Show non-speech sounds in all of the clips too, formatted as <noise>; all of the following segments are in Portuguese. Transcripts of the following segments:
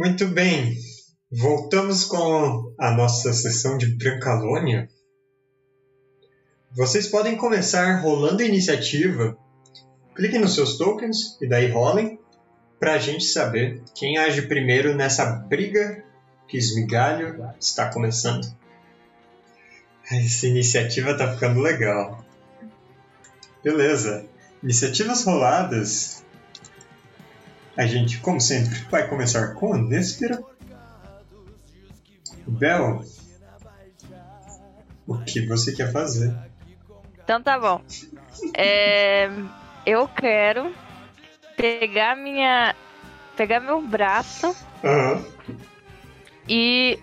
Muito bem. Voltamos com a nossa sessão de Brancalônia. Vocês podem começar rolando a iniciativa. Cliquem nos seus tokens e daí rolem para a gente saber quem age primeiro nessa briga que Esmigalho está começando. Essa iniciativa tá ficando legal. Beleza. Iniciativas roladas. A gente, como sempre, vai começar com a Néspera. Bel, o que você quer fazer? Então tá bom. É, eu quero pegar minha. pegar meu braço Aham. e.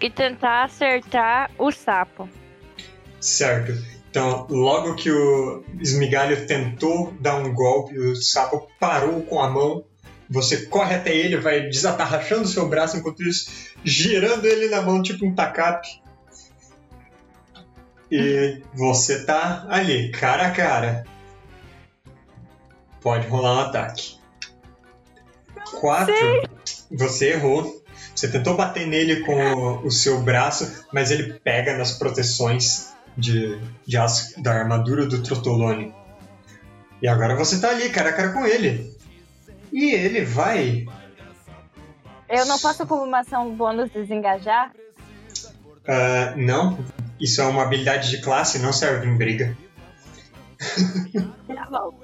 e tentar acertar o sapo. Certo. Então, logo que o esmigalho tentou dar um golpe, o sapo parou com a mão. Você corre até ele, vai desatarrachando o seu braço enquanto isso, girando ele na mão tipo um tacape. E você tá ali, cara a cara. Pode rolar um ataque. Quatro. Você errou. Você tentou bater nele com o seu braço, mas ele pega nas proteções de, de aço da armadura do Trotolone. E agora você tá ali, cara a cara com ele. E ele vai. Eu não posso como uma ação bônus desengajar? ah, não, isso é uma habilidade de classe, não serve em briga. Tá bom.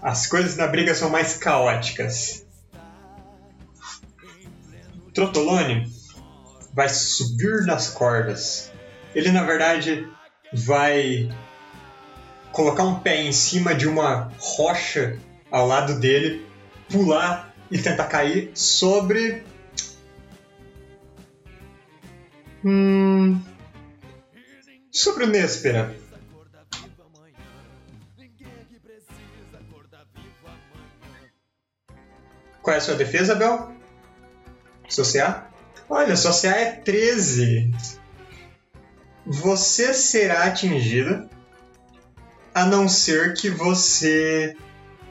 As coisas na briga são mais caóticas. Trotolone vai subir nas cordas. Ele, na verdade, vai colocar um pé em cima de uma rocha ao lado dele, pular e tentar cair sobre. Hum. Sobre o Néspera. Qual é a sua defesa, Bel? Seu CA? Olha, sua CA é 13. Você será atingida a não ser que você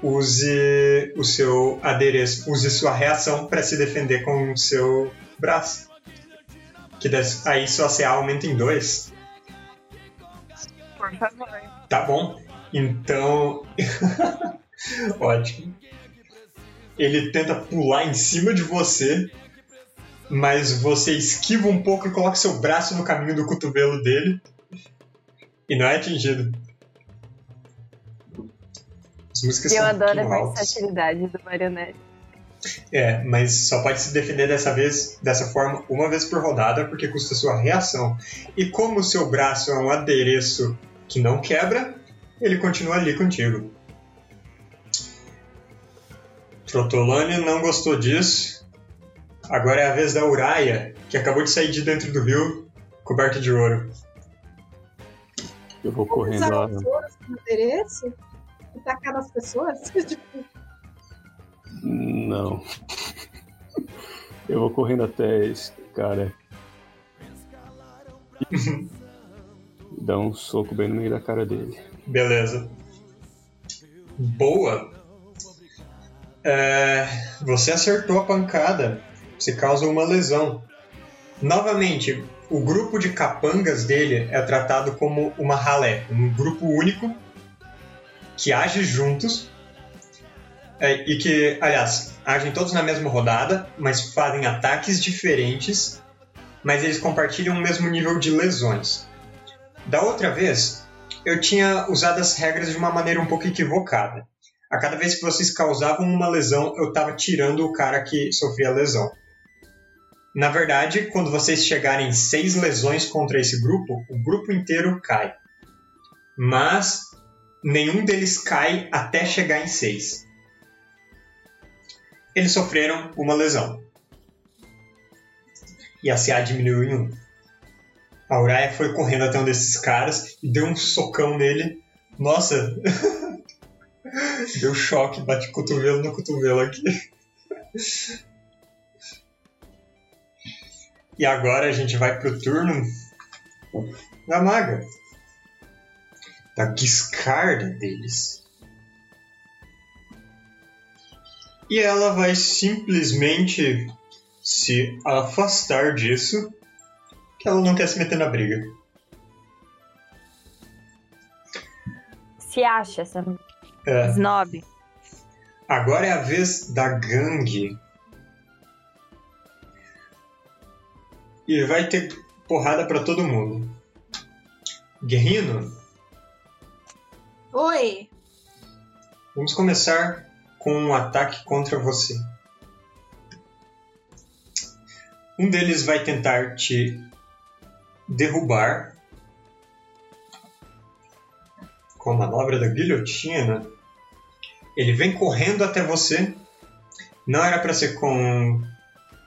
use o seu adereço, use sua reação para se defender com o seu braço. Que des- aí sua CA aumenta em 2. Por favor. Tá bom. Então. <laughs> Ótimo. Ele tenta pular em cima de você, mas você esquiva um pouco e coloca seu braço no caminho do cotovelo dele. E não é atingido. As músicas Eu adoro a versatilidade do marionete. É, mas só pode se defender dessa vez, dessa forma, uma vez por rodada, porque custa sua reação. E como o seu braço é um adereço que não quebra, ele continua ali contigo. Trotolone não gostou disso. Agora é a vez da Uraia, que acabou de sair de dentro do rio, coberta de ouro. Eu vou correndo lá. como endereço e tacar nas pessoas? <laughs> Tipo, Não. Eu vou correndo até esse cara. <laughs> E dar um soco bem no meio da cara dele. Beleza. Boa. É, você acertou a pancada. Você causa uma lesão. Novamente, o grupo de capangas dele é tratado como uma ralé, um grupo único que age juntos é, e que, aliás, agem todos na mesma rodada, mas fazem ataques diferentes, mas eles compartilham o mesmo nível de lesões. Da outra vez, eu tinha usado as regras de uma maneira um pouco equivocada. A cada vez que vocês causavam uma lesão, eu estava tirando o cara que sofria a lesão. Na verdade, quando vocês chegarem em seis lesões contra esse grupo, o grupo inteiro cai. Mas nenhum deles cai até chegar em seis. Eles sofreram uma lesão. E a CA diminuiu em um. A Uraia foi correndo até um desses caras e deu um socão nele. Nossa! <laughs> deu choque, bate cotovelo no cotovelo aqui. E agora a gente vai pro turno da maga. Da Guiscarda deles. E ela vai simplesmente se afastar disso, que ela não quer se meter na briga. Se acha essa É. snob. Agora é a vez da gangue. E vai ter porrada pra todo mundo. Guerrino, Oi. vamos começar com um ataque contra você. Um deles vai tentar te derrubar com a manobra da guilhotina. Ele vem correndo até você. Não era para ser com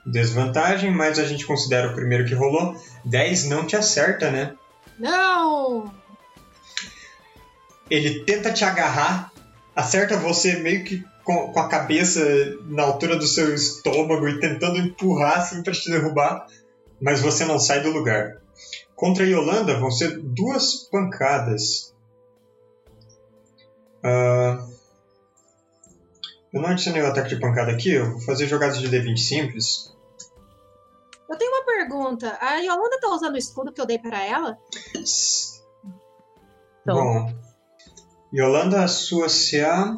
desvantagem, mas a gente considera o primeiro que rolou. 10 não te acerta, né? Não! Ele tenta te agarrar, acerta você meio que com, com a cabeça na altura do seu estômago e tentando empurrar assim para te derrubar, mas você não sai do lugar. Contra a Yolanda vão ser duas pancadas. Ah, eu não adicionei o ataque de pancada aqui, eu vou fazer jogadas de D20 simples. Eu tenho uma pergunta. A Yolanda tá usando o escudo que eu dei pra ela? Então. Bom, Yolanda, a sua CA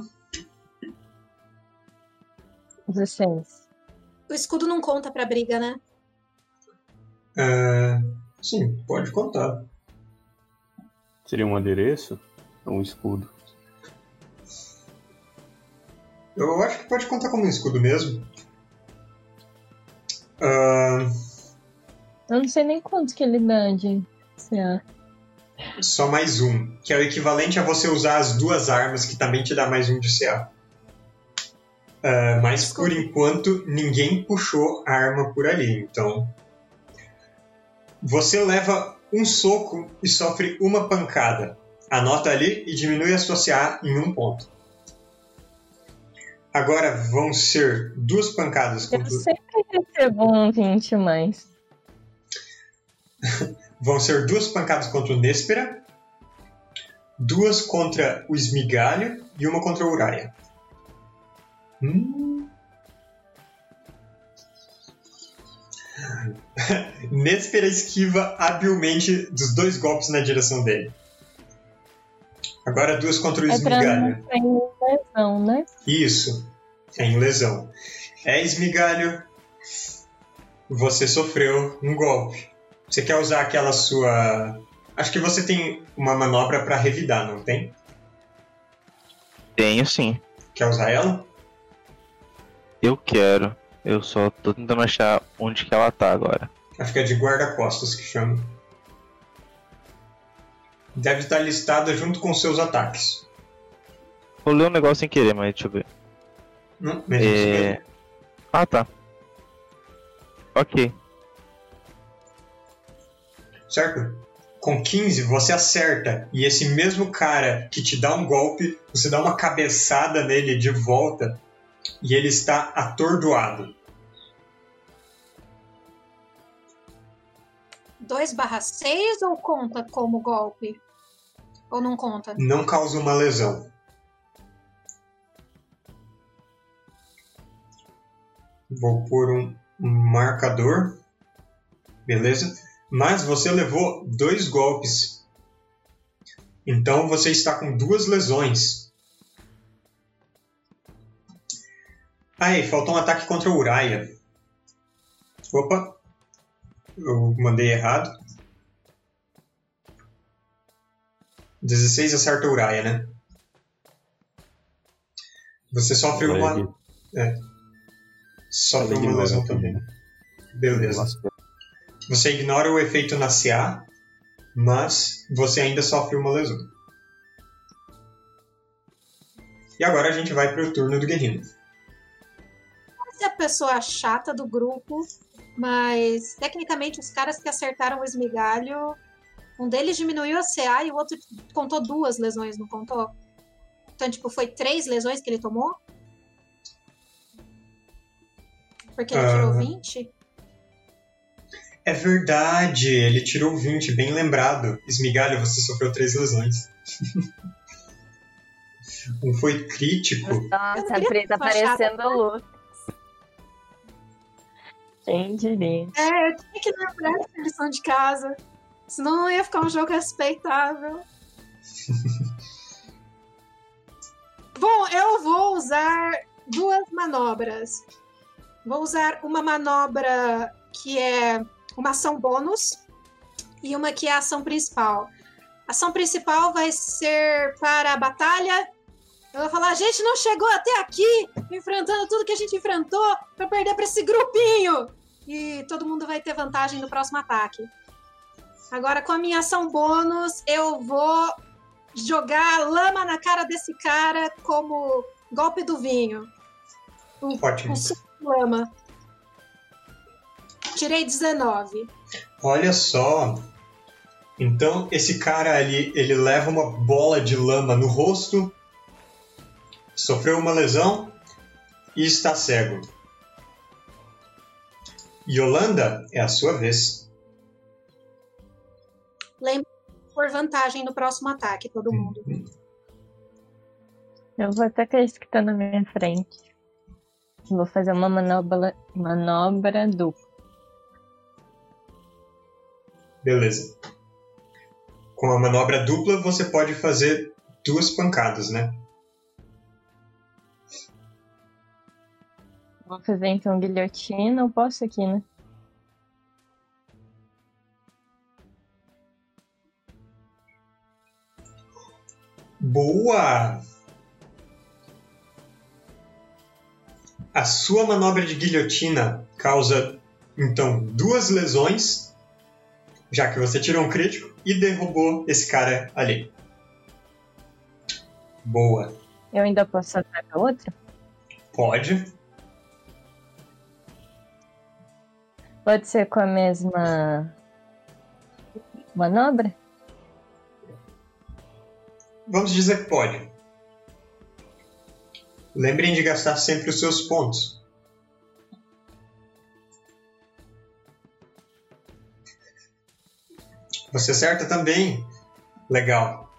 16. O escudo não conta pra briga, né? É, sim, pode contar. Seria um adereço? Ou um escudo? Eu acho que pode contar como um escudo mesmo. Ah, Eu não sei nem quanto que ele dá de CA. só mais um, que é o equivalente a você usar as duas armas, que também te dá mais um de CA. Ah, mas por enquanto ninguém puxou a arma por ali, então. Você leva um soco e sofre uma pancada. Anota ali e diminui a sua CA em um ponto. Agora vão ser duas pancadas Eu contra recebo um 20 mais. <laughs> Vão ser duas pancadas contra o Néspera, duas contra o Esmigalho e uma contra o Uraia. Hum. <laughs> Néspera esquiva habilmente dos dois golpes na direção dele. Agora duas contra o É pra Esmigalho. não ter lesão, né? Isso. É em lesão. É esmigalho. Você sofreu um golpe. Você quer usar aquela sua. Acho que você tem uma manobra pra revidar, não tem? Tenho sim. Quer usar ela? Eu quero. Eu só tô tentando achar onde que ela tá agora. Acho que é de guarda-costas que chama. Deve estar listada junto com seus ataques. Rolei um negócio sem querer, mas deixa eu ver. Não, mesmo É... Ah, tá. Ok. Certo? Com 15 você acerta e esse mesmo cara que te dá um golpe, você dá uma cabeçada nele de volta e ele está atordoado. 2 barra 6 ou conta como golpe? Ou não conta? Não causa uma lesão. Vou pôr um um marcador. Beleza? Mas você levou dois golpes. Então você está com duas lesões. Aí, faltou um ataque contra o Uraya. Opa! Eu mandei errado. 16 acerta o Uraya, né? Você sofre uma. Leg. Sofre Leg uma lesão também. Beleza. Você ignora o efeito na CA, mas você ainda sofre uma lesão. E agora a gente vai pro turno do Guerrino. Você é a pessoa chata do grupo, mas tecnicamente os caras que acertaram o esmigalho, um deles diminuiu a CA e o outro contou duas lesões, não contou? Então, tipo, foi três lesões que ele tomou? Porque ele Ah. tirou 20? É verdade, ele tirou 20, bem lembrado. Esmigalho, você sofreu três lesões. <laughs> Um foi crítico. Nossa, a Pri tá ficar chata, parecendo luz. Quem diria? É, eu tinha que lembrar essa lição de casa. Senão não ia ficar um jogo respeitável. <laughs> Bom, eu vou usar duas manobras. Vou usar uma manobra que é uma ação bônus e uma que é a ação principal. A ação principal vai ser para a batalha. Eu vou falar, a gente não chegou até aqui enfrentando tudo que a gente enfrentou para perder para esse grupinho. E todo mundo vai ter vantagem no próximo ataque. Agora, com a minha ação bônus, eu vou jogar lama na cara desse cara como golpe do vinho. Ótimo. Um suco lama. Tirei 19. Olha só. Então, esse cara ali, ele leva uma bola de lama no rosto, sofreu uma lesão e está cego. Yolanda, é a sua vez. Por vantagem no próximo ataque, todo mundo. Eu vou até esse que tá na minha frente. Vou fazer uma manobra, manobra dupla. Beleza. Com a manobra dupla, você pode fazer duas pancadas, né? Vou fazer então guilhotina. Eu posso aqui, né? Boa! A sua manobra de guilhotina causa, então, duas lesões, já que você tirou um crítico e derrubou esse cara ali. Boa. Eu ainda posso atacar outra? Pode. Pode ser com a mesma manobra? Vamos dizer que pode. Lembrem de gastar sempre os seus pontos. Você acerta também. Legal.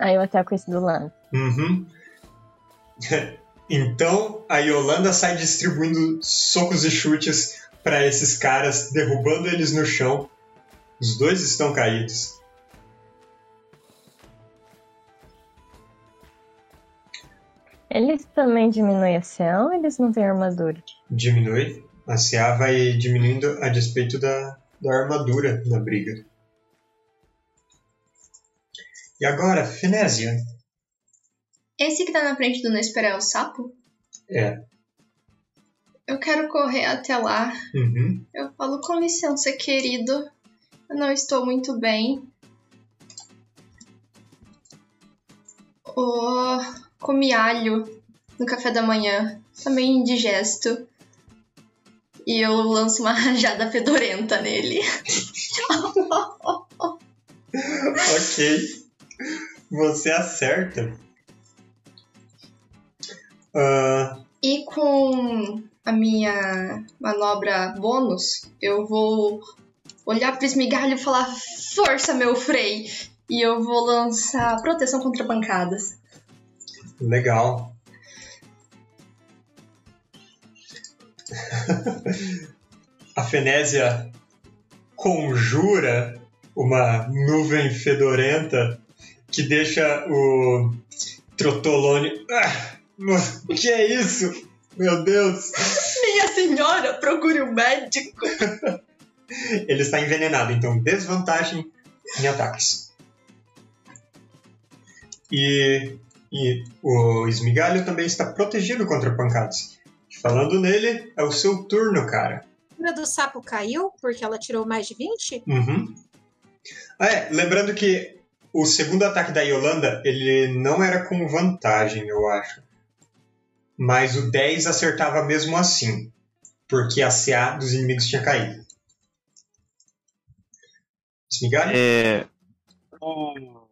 Aí eu ataco esse do lado. Uhum. então a Yolanda sai distribuindo socos e chutes para esses caras, derrubando eles no chão. Os dois estão caídos. Eles também diminuem a CA ou eles não têm armadura? Diminui. A CA vai diminuindo a despeito da, da armadura na briga. E agora, Finésia. Esse que tá na frente do Nesper é o sapo? É. Eu quero correr até lá. Uhum. Eu falo, com licença, querido. Não estou muito bem. Oh, comi alho no café da manhã. Também indigesto. E eu lanço uma <laughs> rajada fedorenta nele. <laughs> ok. Você acerta. Ah, E com a minha manobra bônus, eu vou olhar pro esmigalho e falar: Força, meu Frei! E eu vou lançar proteção contra pancadas. legal. <laughs> A Fenésia conjura uma nuvem fedorenta que deixa o Trotolone. Ah, o que é isso? Meu Deus! <laughs> Minha senhora, procure um médico! <laughs> Ele está envenenado, então desvantagem em ataques. E, e o esmigalho também está protegido contra pancadas. Falando nele, é o seu turno, cara. A do sapo caiu porque ela tirou mais de 20? Uhum. Ah, é, lembrando que o segundo ataque da Yolanda, ele não era com vantagem, eu acho. Mas o 10 acertava mesmo assim. Porque a CA dos inimigos tinha caído. É, o,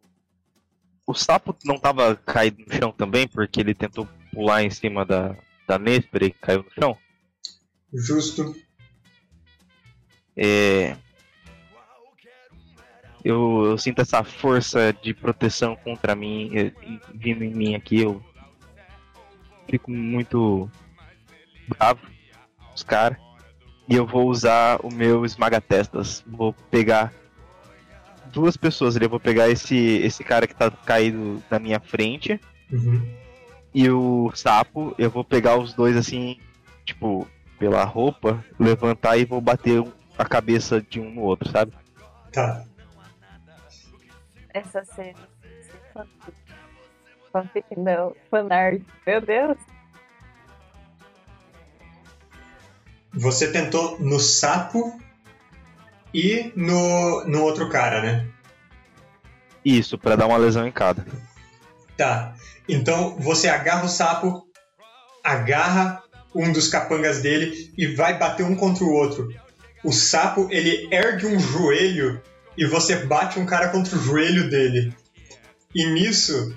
o sapo não tava caído no chão também, porque ele tentou pular em cima da, da Nesper e caiu no chão? Justo. É, Eu, eu sinto essa força de proteção contra mim, eh, vindo em mim aqui. Eu fico muito bravo com os caras. E eu vou usar o meu esmaga-testas. Vou pegar duas pessoas ali. Eu vou pegar esse, esse cara que tá caído na minha frente Uhum. e o sapo. Eu vou pegar os dois assim, tipo, pela roupa, levantar e vou bater a cabeça de um no outro, sabe? Tá. Essa cena. Fanfic não. Fanart. Meu Deus. Você tentou no sapo e no, no outro cara, né? Isso, pra dar uma lesão em cada. Tá. Então você agarra o sapo, agarra um dos capangas dele e vai bater um contra o outro. O sapo, ele ergue um joelho e você bate um cara contra o joelho dele. E nisso,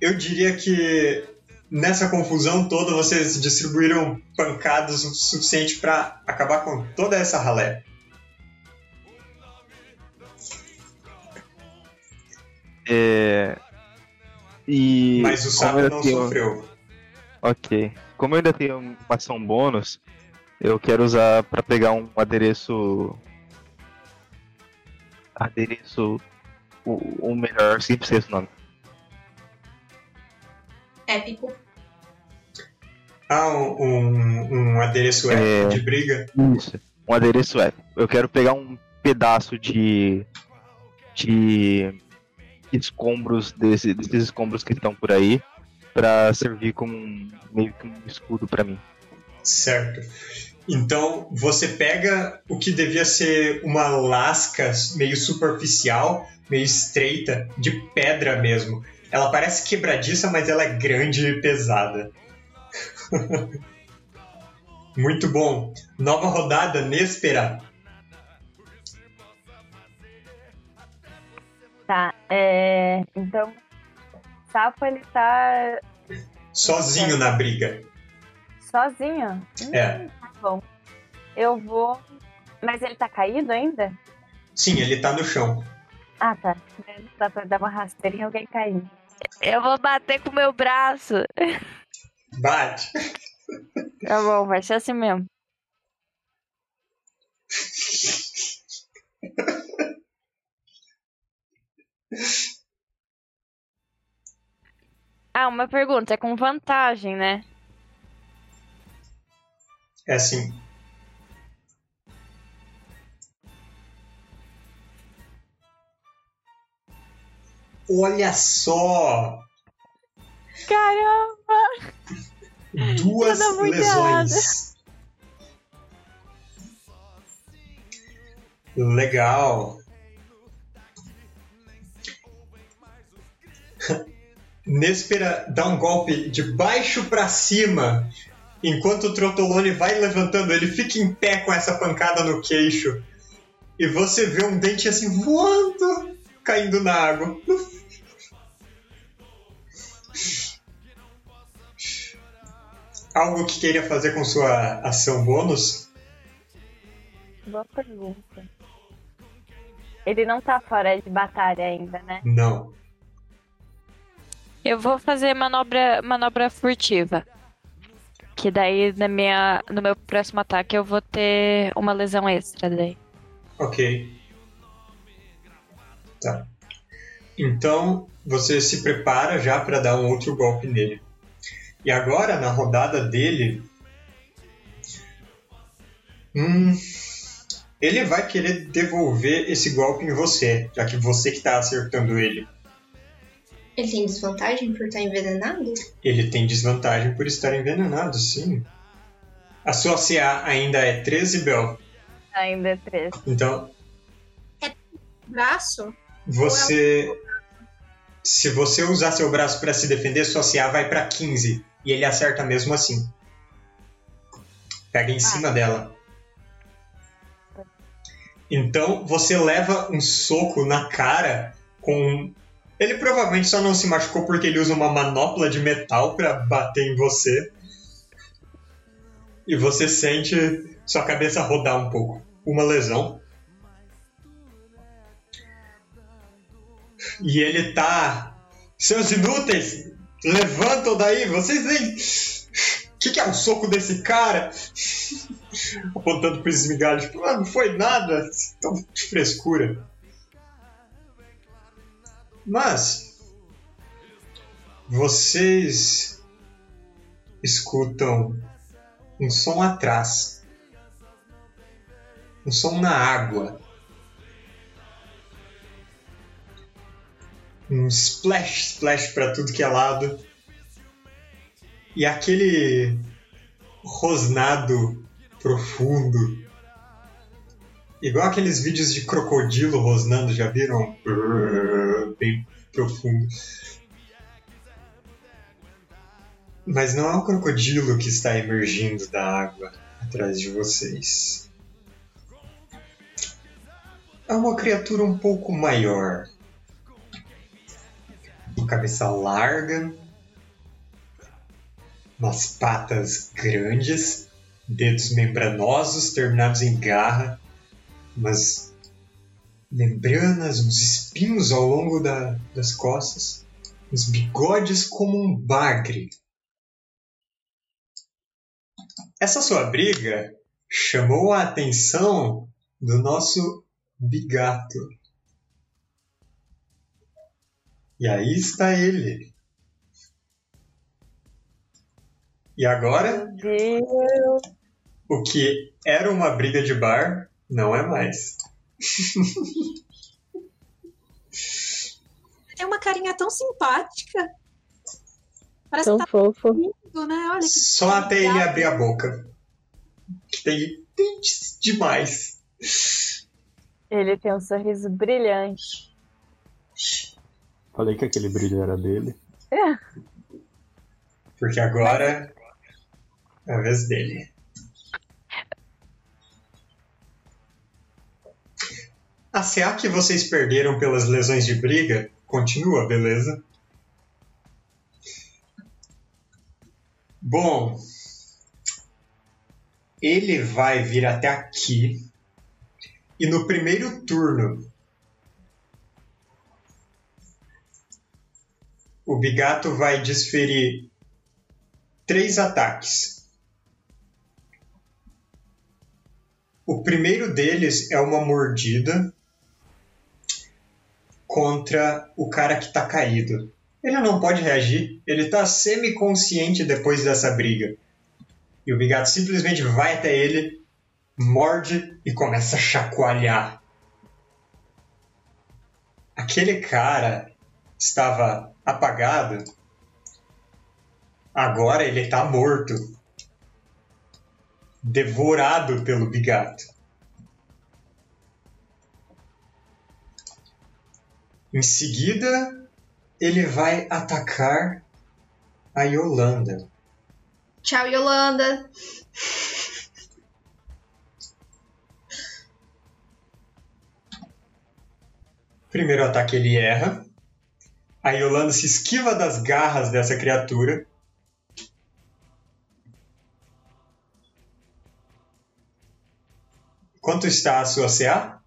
eu diria que nessa confusão toda vocês distribuíram pancadas o suficiente pra acabar com toda essa ralé. É... E. Mas o sapo não tenho- sofreu. Ok. Como eu ainda tenho uma ação bônus, eu quero usar pra pegar um adereço. Adereço. O, o melhor, sempre esqueço o nome. Épico. Ah, um, um, um adereço É. de briga. Isso. Um adereço é. Eu quero pegar um pedaço de. de. Escombros, desse, desses escombros que estão por aí, pra servir como um, meio que um escudo pra mim. Certo. Então você pega o que devia ser uma lasca meio superficial, meio estreita, de pedra mesmo. Ela parece quebradiça, mas ela é grande e pesada. <laughs> Muito bom. Nova rodada, Néspera. Tá. É... Então. o Sapo, ele tá Sozinho na briga. sozinho. Hum, É. Tá bom. Eu vou. Mas ele tá caído ainda? Sim, ele tá no chão. Ah, tá. Dá pra dar uma rasteira em alguém cair. Eu vou bater com o meu braço. Bate. Tá bom, vai ser assim mesmo. <laughs> Ah, uma pergunta, é com vantagem, né? É assim. Olha só! Caramba! Duas muito lesões. Legal. Néspera dá um golpe de baixo pra cima, enquanto o Trotolone vai levantando. Ele fica em pé com essa pancada no queixo. E você vê um dente assim voando, caindo na água. <laughs> Algo que queria fazer com sua ação bônus? Boa pergunta. Ele não tá fora de batalha ainda, né? Não. Eu vou fazer manobra, manobra furtiva. Que daí na minha, no meu próximo ataque eu vou ter uma lesão extra daí. Ok. Tá. Então você se prepara já para dar um outro golpe nele. E agora, na rodada dele. Hum, ele vai querer devolver esse golpe em você, já que você que está acertando ele. Ele tem desvantagem por estar envenenado? Ele tem desvantagem por estar envenenado, sim. A sua CA ainda é 13, Bel. Ainda é 13. Então, Braço? Você. Se você usar seu braço para se defender, sua CA vai para 15. E ele acerta mesmo assim. Pega em cima dela. Então você leva um soco na cara com. Ele provavelmente só não se machucou porque ele usa uma manopla de metal para bater em você. E você sente sua cabeça rodar um pouco. Uma lesão. E ele tá. Seus inúteis! Levantam daí! Vocês nem. O que, que é o soco desse cara? <laughs> Apontando pro esmigalho, tipo, ah, não foi nada. Tão de frescura. Mas. Vocês. escutam um som atrás. Um som na água. um splash, splash para tudo que é lado. E aquele rosnado profundo. Igual aqueles vídeos de crocodilo rosnando, já viram? Bem profundo. Mas não é um crocodilo que está emergindo da água atrás de vocês. É uma criatura um pouco maior cabeça larga, umas patas grandes, dedos membranosos terminados em garra, umas membranas, uns espinhos ao longo da, das costas, uns bigodes como um bagre. Essa sua briga chamou a atenção do nosso bigato. E aí está ele. E agora? Deus. O que era uma briga de bar não é mais. Tem <laughs> uma carinha tão simpática. Parece Tão que tá fofo. lindo, né? Olha que Só até ele abrir a boca. Que tem dentes demais. Ele tem um sorriso brilhante. Falei que aquele brilho era dele. Porque agora é a vez dele. A CA que vocês perderam pelas lesões de briga continua, beleza? Bom, ele vai vir até aqui e no primeiro turno o Bigato vai desferir três ataques. O primeiro deles é uma mordida contra o cara que está caído. Ele não pode reagir, ele está semi-consciente depois dessa briga. E o Bigato simplesmente vai até ele, morde e começa a chacoalhar. Aquele cara estava apagado, agora ele está morto. Devorado pelo bigato. Em seguida, ele vai atacar a Yolanda. Tchau, Yolanda. Primeiro ataque ele erra. A Yolanda se esquiva das garras dessa criatura. Quanto está a sua CA?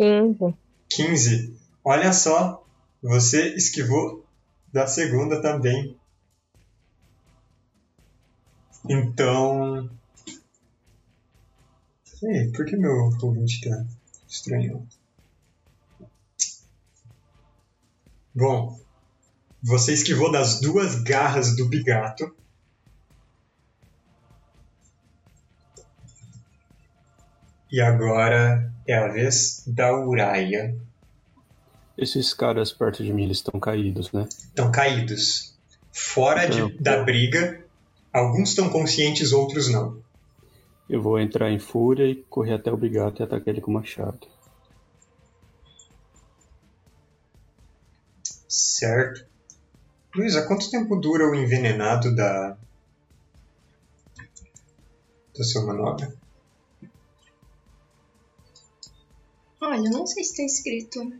15. 15. Olha só, você esquivou da segunda também. Então. Ei, por que meu ouvinte tá estranho? Bom, você esquivou das duas garras do bigato. E agora é a vez da Uraia. Esses caras perto de mim, eles estão caídos, né? Estão caídos. Fora de- Então, da briga, alguns estão conscientes, outros não. Eu vou entrar em fúria e correr até o bigato e atacar ele com o machado. Certo. Luísa, quanto tempo dura o envenenado da. da sua manobra? Olha, eu não sei se tem escrito.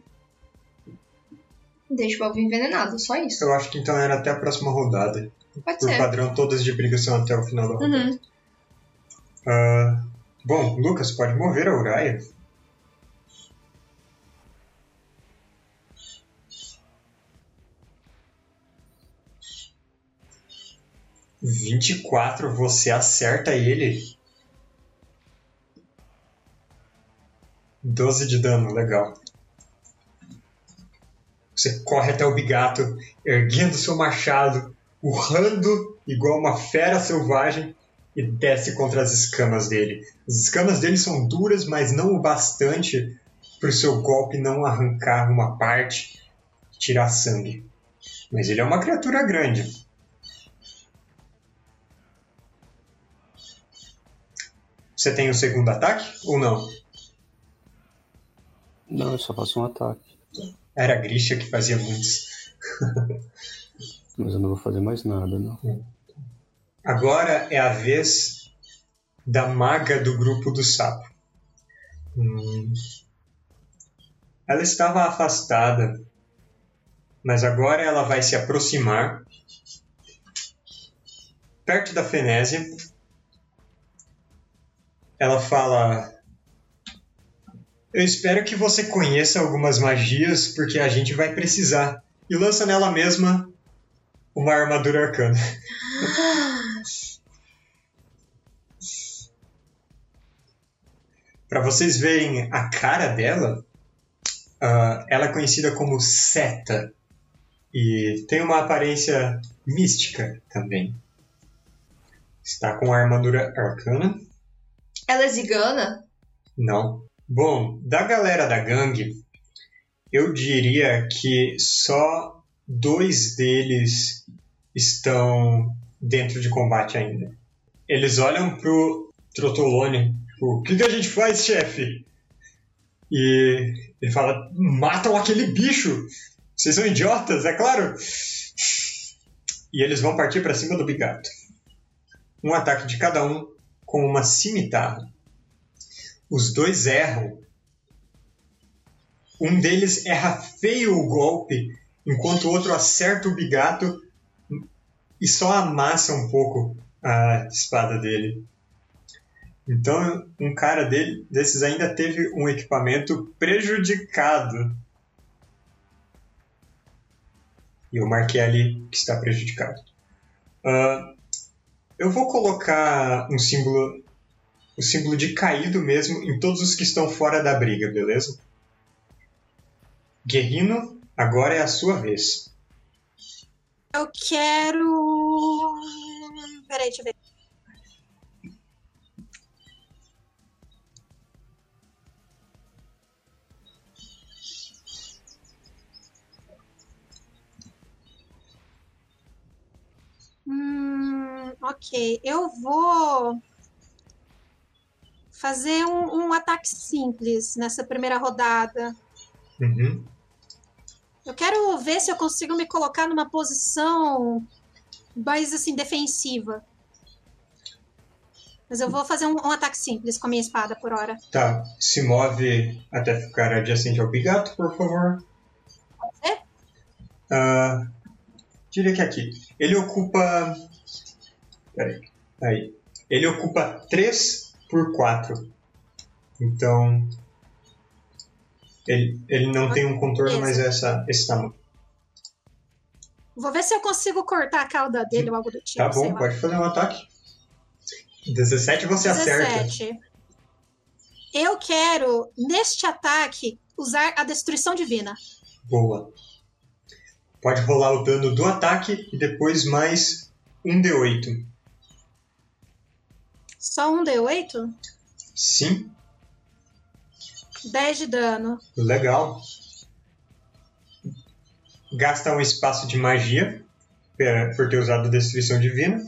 Deixa o alvo envenenado, só isso. Eu acho que então era até a próxima rodada. Pode Por ser. padrão, todas de briga são até o final da rodada. Uhum. Uh, bom, Lucas, pode mover a Uraya. Vinte e quatro, você acerta ele 12 de dano, legal. Você corre até o bigato, erguendo seu machado, urrando igual uma fera selvagem e desce contra as escamas dele. As escamas dele são duras, mas não o bastante para o seu golpe não arrancar uma parte e tirar sangue. Mas ele é uma criatura grande. Você tem o segundo ataque ou não? Não, eu só faço um ataque. Era a Grisha que fazia muitos. Mas eu não vou fazer mais nada, não. Agora é a vez da maga do grupo do sapo. Hum. Ela estava afastada, mas agora ela vai se aproximar perto da Fenésia. Ela fala: Eu espero que você conheça algumas magias, porque a gente vai precisar. E lança nela mesma uma armadura arcana. <laughs> Para vocês verem a cara dela, uh, ela é conhecida como Seta e tem uma aparência mística também. Está com a armadura arcana. Ela é zigana? Não. Bom, da galera da gangue, eu diria que só dois deles estão dentro de combate ainda. Eles olham pro Trotolone, tipo, o que, que a gente faz, chefe? E ele fala, matam aquele bicho! Vocês são idiotas, é claro! E eles vão partir para cima do bigato. Um ataque de cada um com uma cimitarra. Os dois erram. Um deles erra feio o golpe, enquanto o outro acerta o bigato e só amassa um pouco a espada dele. Então, um cara dele, desses ainda teve um equipamento prejudicado. E eu marquei ali que está prejudicado. Uh, eu vou colocar um símbolo, o símbolo de caído mesmo em todos os que estão fora da briga, beleza? Guerrino, agora é a sua vez. Eu quero. Peraí, deixa eu ver. Hum, ok, eu vou fazer um, um ataque simples nessa primeira rodada. Uhum. Eu quero ver se eu consigo me colocar numa posição mais assim defensiva. Mas eu vou fazer um, um, ataque simples com a minha espada por hora. Tá. Se move até ficar adjacente ao bigato, por favor. Pode ser? Uh, diria que aqui. Ele ocupa. Peraí. Aí. Ele ocupa 3 por 4. Então, ele, ele não tem um contorno, mas é essa, esse tamanho. Vou ver se eu consigo cortar a cauda dele ou algo do tipo. Tá bom, pode fazer um ataque. 17 você 17. acerta. Eu quero, neste ataque, usar a destruição divina. Boa. Pode rolar o dano do ataque e depois mais um D8. Só um D8? Sim. 10 de dano. Legal. Gasta um espaço de magia por ter usado Destruição Divina.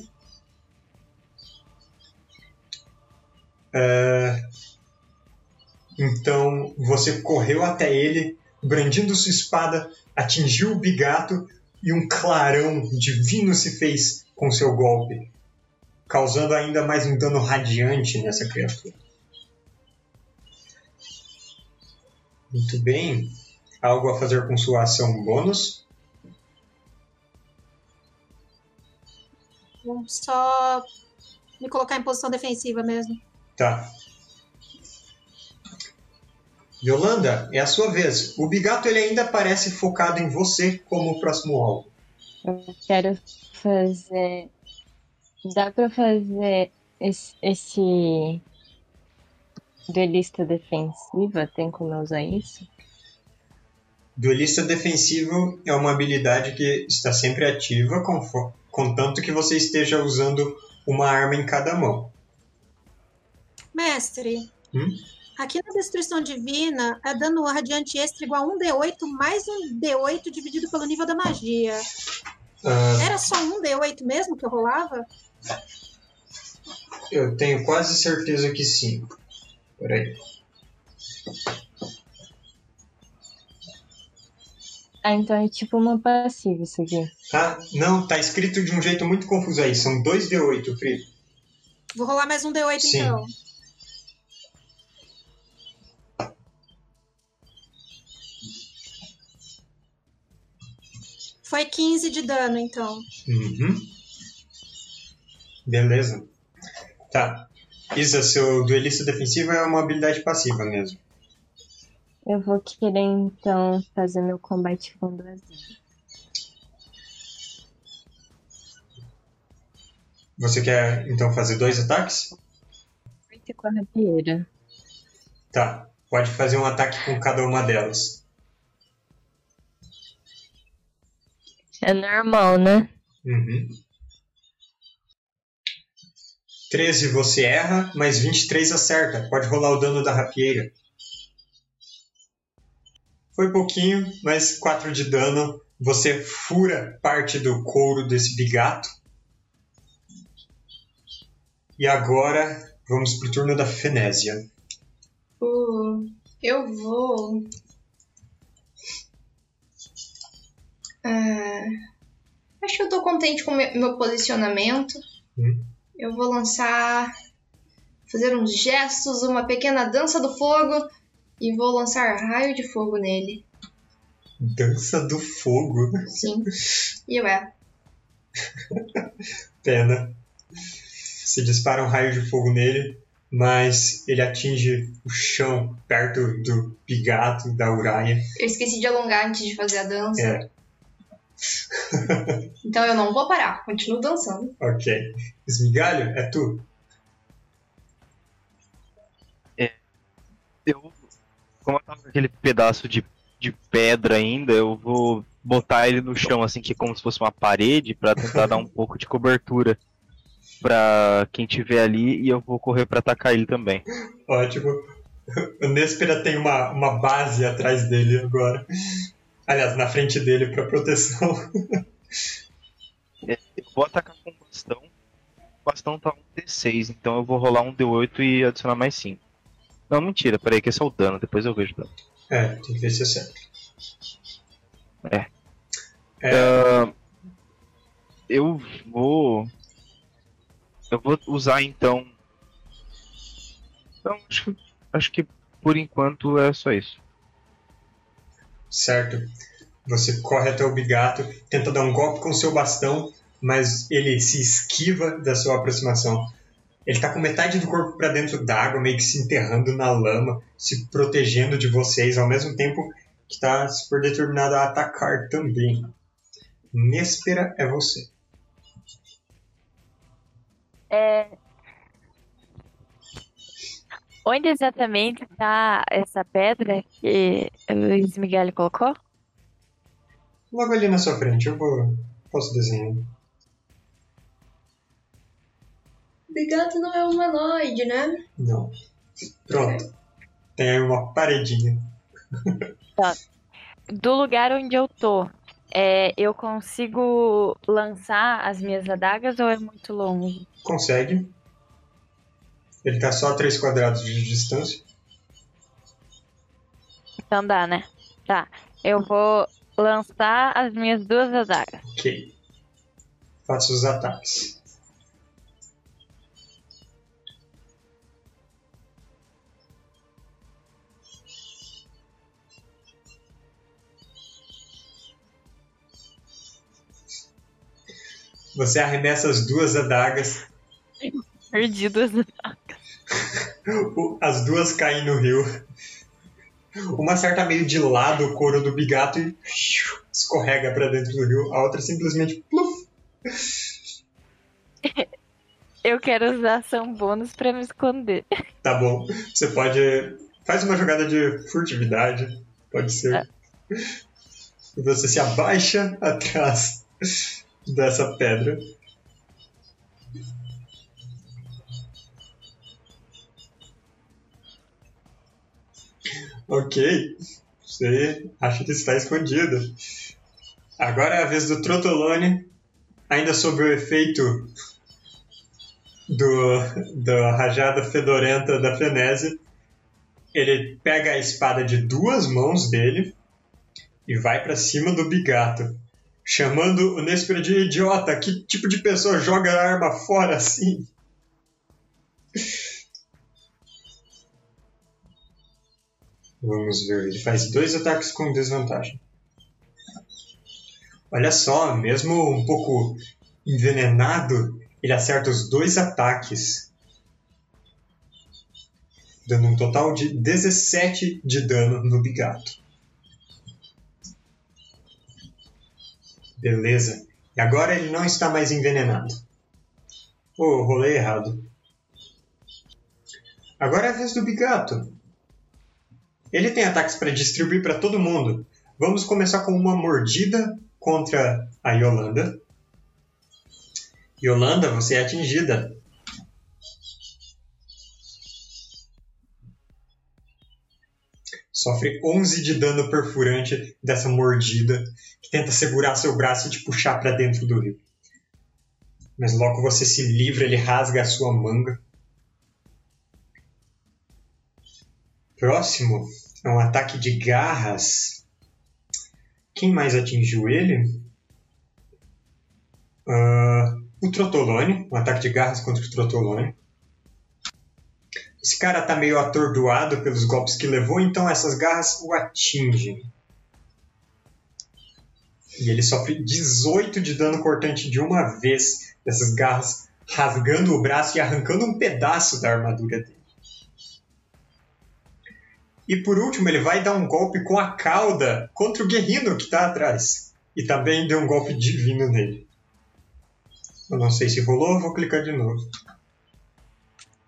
É... Então você correu até ele, brandindo sua espada, atingiu o bigato e um clarão divino se fez com seu golpe, causando ainda mais um dano radiante nessa criatura. Muito bem. Algo a fazer com sua ação bônus? Vamos só me colocar em posição defensiva mesmo. Tá. Yolanda, é a sua vez. O bigato ele ainda parece focado em você como o próximo alvo. Eu quero fazer Dá pra fazer esse, esse duelista defensiva? Tem como eu usar isso? Duelista defensivo é uma habilidade que está sempre ativa, confo- contanto que você esteja usando uma arma em cada mão. Mestre, Hum? aqui na Destruição Divina é dano radiante extra igual a 1d8 mais um d8 dividido pelo nível da magia. Ah, Era só um d8 mesmo que eu rolava? Eu tenho quase certeza que sim. Peraí. Ah, então é tipo uma passiva isso aqui. Ah, não, tá escrito de um jeito muito confuso aí. São 2d8, Pri. Vou rolar mais um d8 Sim. então. Foi 15 de dano, então. Uhum. Beleza. Tá. Isa, seu duelista defensivo é uma habilidade passiva mesmo. Eu vou querer então fazer meu combate com duas. Você quer então fazer dois ataques? Oito com a rapieira. Tá. Pode fazer um ataque com cada uma delas. É normal, né? Uhum. 13 você erra, mas 23 acerta. Pode rolar o dano da rapieira. Foi pouquinho, mas 4 de dano. Você fura parte do couro desse bigato. E agora vamos pro turno da Fenésia. Uh, eu vou. Ah, acho que eu tô contente com o meu meu posicionamento. Hum. Eu vou lançar. Fazer uns gestos, uma pequena dança do fogo. E vou lançar raio de fogo nele. Dança do fogo. Sim. E eu é. <laughs> Pena. Se dispara um raio de fogo nele, mas ele atinge o chão perto do bigato da Uraia. Eu esqueci de alongar antes de fazer a dança. É. Então eu não vou parar. Continuo dançando. Ok. Esmigalho, é tu. Eu, como eu tava com aquele pedaço de, de pedra ainda, eu vou botar ele no chão, assim, que é como se fosse uma parede, pra tentar dar um <laughs> pouco de cobertura pra quem tiver ali, e eu vou correr pra atacar ele também. Ótimo. <laughs> O Néspera tem uma, uma base atrás dele agora. Aliás, na frente dele para proteção. Eu vou atacar com o bastão. O bastão tá um D6, então eu vou rolar um D8 e adicionar mais 5. Não, mentira, peraí, que esse é o dano, depois eu vejo o dano. É, tem que ver se é certo. É. É, Ah, eu vou. Eu vou usar então. Então, acho acho que por enquanto é só isso. Certo. Você corre até o bigato, tenta dar um golpe com seu bastão, mas ele se esquiva da sua aproximação. Ele tá com metade do corpo para dentro d'água, meio que se enterrando na lama, se protegendo de vocês, ao mesmo tempo que tá super determinado a atacar também. Néspera é você. É... Onde exatamente tá essa pedra que o Luiz Miguel colocou? Logo ali na sua frente, eu vou. Posso desenhar. Bigato não é humanoide, né? Não. Pronto. Tem uma paredinha. Do lugar onde eu tô, é, eu consigo lançar as minhas adagas ou é muito longe? Consegue. Ele tá só a 3 quadrados de distância. Então dá, né? Tá. Eu vou lançar as minhas duas adagas. Ok. Faça os ataques. Você arremessa as duas adagas, Perdi duas o- <laughs> as duas caem no rio. Uma acerta meio de lado o couro do bigato e escorrega pra dentro do rio. A outra simplesmente pluf, <laughs> Eu quero usar ação bônus pra me esconder. Tá bom. Você pode. Faz uma jogada de furtividade. Pode ser. E você se abaixa <laughs> atrás dessa pedra. Ok. Você acha que está escondido. Agora é a vez do Trotolone, ainda sob o efeito do, da rajada fedorenta da Fenese. Ele pega a espada de duas mãos dele e vai para cima do bigato, chamando o Nespero de idiota. Que tipo de pessoa joga a arma fora assim? Vamos ver, ele faz dois ataques com desvantagem. Olha só, mesmo um pouco envenenado, ele acerta os dois ataques, dando um total de 17 de dano no bigato. Beleza. E agora ele não está mais envenenado. Oh, rolei errado. Agora é a vez do bigato. Ele tem ataques para distribuir para todo mundo. Vamos começar com uma mordida contra a Yolanda. Yolanda, você é atingida. Sofre 11 de dano perfurante dessa mordida que tenta segurar seu braço e te puxar para dentro do rio. Mas logo você se livra, ele rasga a sua manga. Próximo é um ataque de garras. Quem mais atingiu ele? Uh, o Trotolone, um ataque de garras contra o Trotolone. Esse cara tá meio atordoado pelos golpes que levou, então essas garras o atingem. E ele sofre 18 de dano cortante de uma vez dessas garras, rasgando o braço e arrancando um pedaço da armadura dele. E por último, ele vai dar um golpe com a cauda contra o guerrino que está atrás. E também deu um golpe divino nele. Eu não sei se rolou, vou clicar de novo.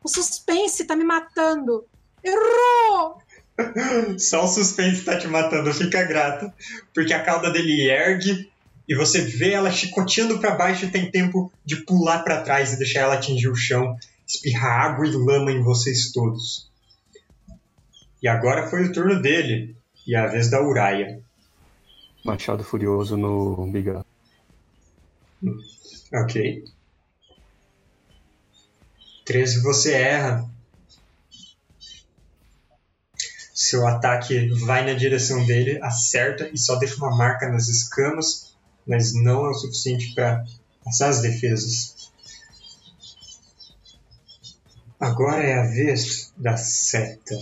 O suspense tá me matando. Errou! <laughs> Só o suspense tá te matando, fica grato. Porque a cauda dele ergue e você vê ela chicoteando para baixo e tem tempo de pular para trás e deixar ela atingir o chão, espirrar água e lama em vocês todos. E agora foi o turno dele, e a vez da Uraia. Machado Furioso no Bigato. Ok. 13 você erra. Seu ataque vai na direção dele, acerta e só deixa uma marca nas escamas, mas não é o suficiente para passar as defesas. Agora é a vez da seta.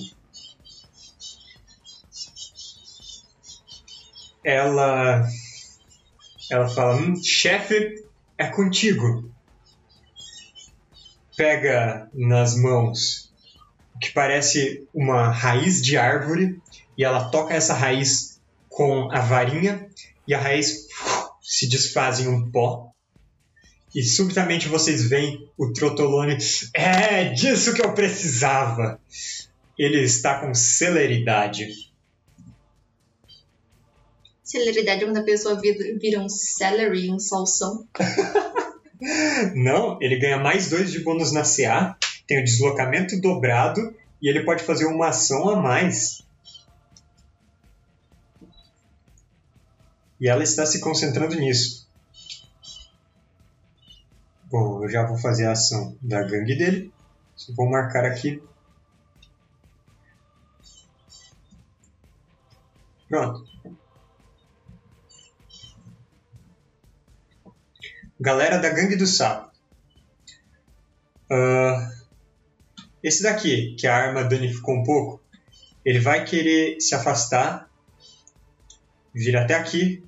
Ela ela fala: hum, chefe, é contigo. Pega nas mãos o que parece uma raiz de árvore e ela toca essa raiz com a varinha e a raiz se desfaz em um pó. E subitamente vocês veem o Trotolone. É disso que eu precisava! Ele está com celeridade. Celeridade é quando a pessoa vira, um celery, um salsão. <laughs> Não, ele ganha mais dois de bônus na CA, tem o deslocamento dobrado e ele pode fazer uma ação a mais. E ela está se concentrando nisso. Bom, eu já vou fazer a ação da gangue dele. Só vou marcar aqui. Pronto. Galera da Gangue do Sapo. Uh, esse daqui, que a arma danificou um pouco, ele vai querer se afastar, vir até aqui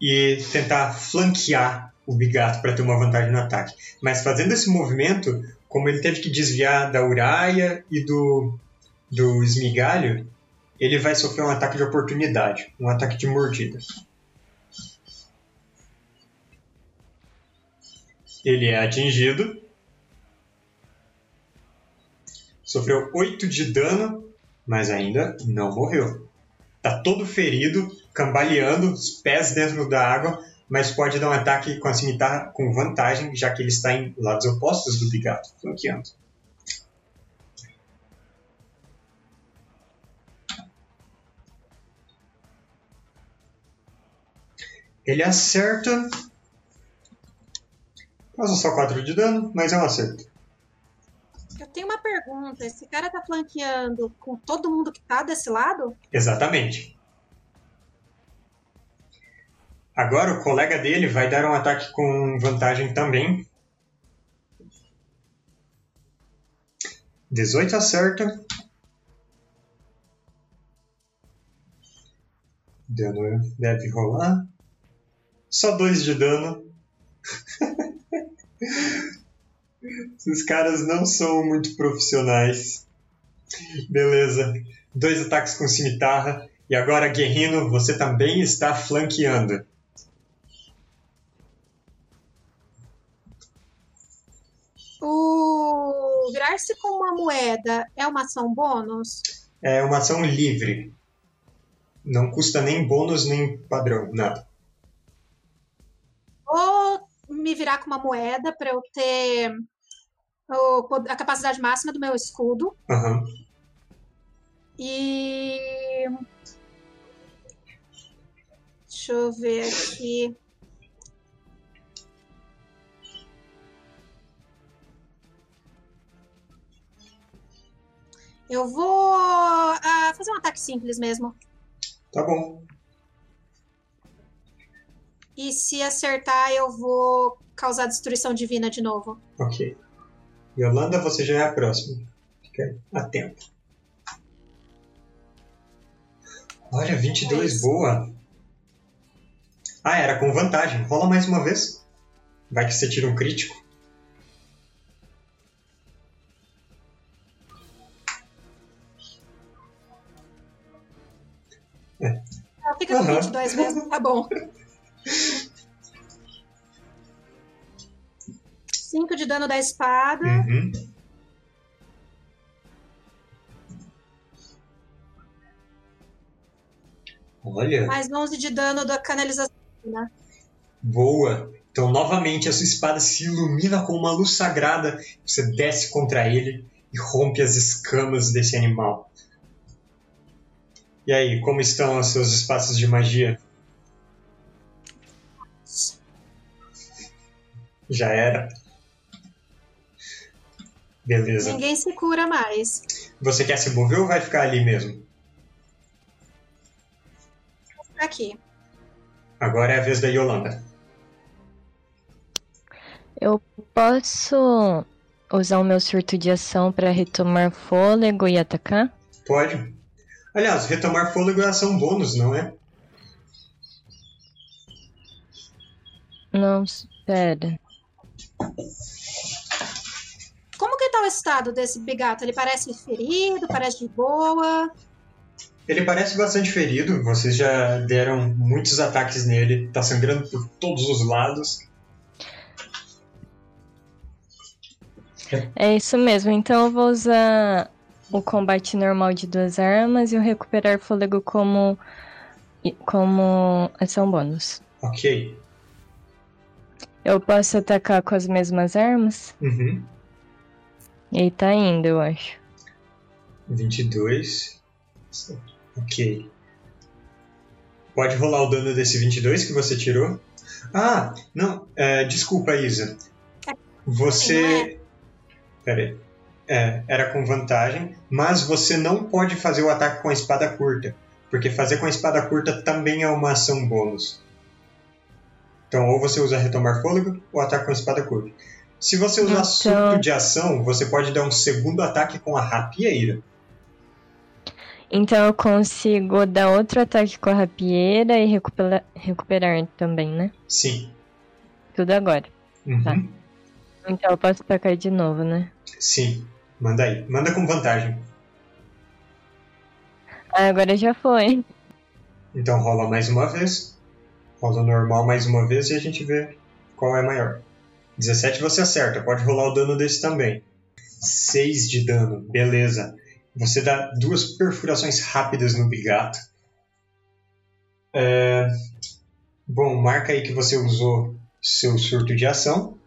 e tentar flanquear o Bigato para ter uma vantagem no ataque. Mas fazendo esse movimento, como ele teve que desviar da Uraia e do, do Esmigalho, ele vai sofrer um ataque de oportunidade, um ataque de mordida. Ele é atingido. Sofreu 8 de dano, mas ainda não morreu. Tá todo ferido, cambaleando, os pés dentro da água, mas pode dar um ataque com a cimitarra com vantagem, já que ele está em lados opostos do bigato, flanqueando. Ele acerta. Causa só 4 de dano, mas é um acerto. Eu tenho uma pergunta. Esse cara tá flanqueando com todo mundo que tá desse lado? Exatamente. Agora o colega dele vai dar um ataque com vantagem também. 18 acerta. Dano deve rolar. Só 2 de dano. <laughs> Esses caras não são muito profissionais. Beleza. Dois ataques com cimitarra. E agora, Guerrino, você também está flanqueando. O virar-se com uma moeda é uma ação bônus? É uma ação livre. Não custa nem bônus nem padrão, nada. Ou me virar com uma moeda para eu ter a capacidade máxima do meu escudo. Aham. E. Deixa eu ver aqui. Eu vou ah, fazer um ataque simples mesmo. Tá bom. E se acertar, eu vou causar destruição divina de novo. Ok. Yolanda, você já é a próxima. Fica atento. Olha, 22, Nice. boa. Ah, era com vantagem. Rola mais uma vez. Vai que você tira um crítico. Ah, Fica com Aham. 22 mesmo, tá bom. <laughs> 5 de dano da espada. Uhum. Olha, Mais 11 de dano da canalização. Né? boa. Então, novamente, a sua espada se ilumina com uma luz sagrada. Você desce contra ele e rompe as escamas desse animal. E aí, como estão os seus espaços de magia? Já era. Beleza. Ninguém se cura mais. Você quer se mover ou vai ficar ali mesmo? Aqui. Agora é a vez da Yolanda. Eu posso usar o meu surto de ação pra retomar fôlego e atacar? Pode. Aliás, retomar fôlego é ação bônus, não é? Não, espera. Como que tá o estado desse bigato? Ele parece ferido, parece de boa. Ele parece bastante ferido, vocês já deram muitos ataques nele, tá sangrando por todos os lados. É isso mesmo, então eu vou usar o combate normal de duas armas e o recuperar fôlego como, como ação bônus. Ok. Eu posso atacar com as mesmas armas? Uhum. E tá indo, eu acho. 22. Ok. Pode rolar o dano desse 22 que você tirou? Ah, não. é, desculpa, Isa. Você. Pera aí. É, era com vantagem, mas você não pode fazer o ataque com a espada curta. Porque fazer com a espada curta também é uma ação bônus. Então, ou você usa retomar fôlego ou ataque com espada curta. Se você usar Então- surto de ação, você pode dar um segundo ataque com a rapieira. Então eu consigo dar outro ataque com a rapieira e recupera- recuperar também, né? Sim. Tudo agora. Uhum. Tá. Então eu posso atacar de novo, né? Sim. Manda aí. Manda com vantagem. Ah, agora já foi. Então rola mais uma vez. Rola normal mais uma vez e a gente vê qual é maior. 17 você acerta, pode rolar o dano desse também. 6 de dano, beleza. Você dá duas perfurações rápidas no bigato. É, Bom, marca aí que você usou seu surto de ação.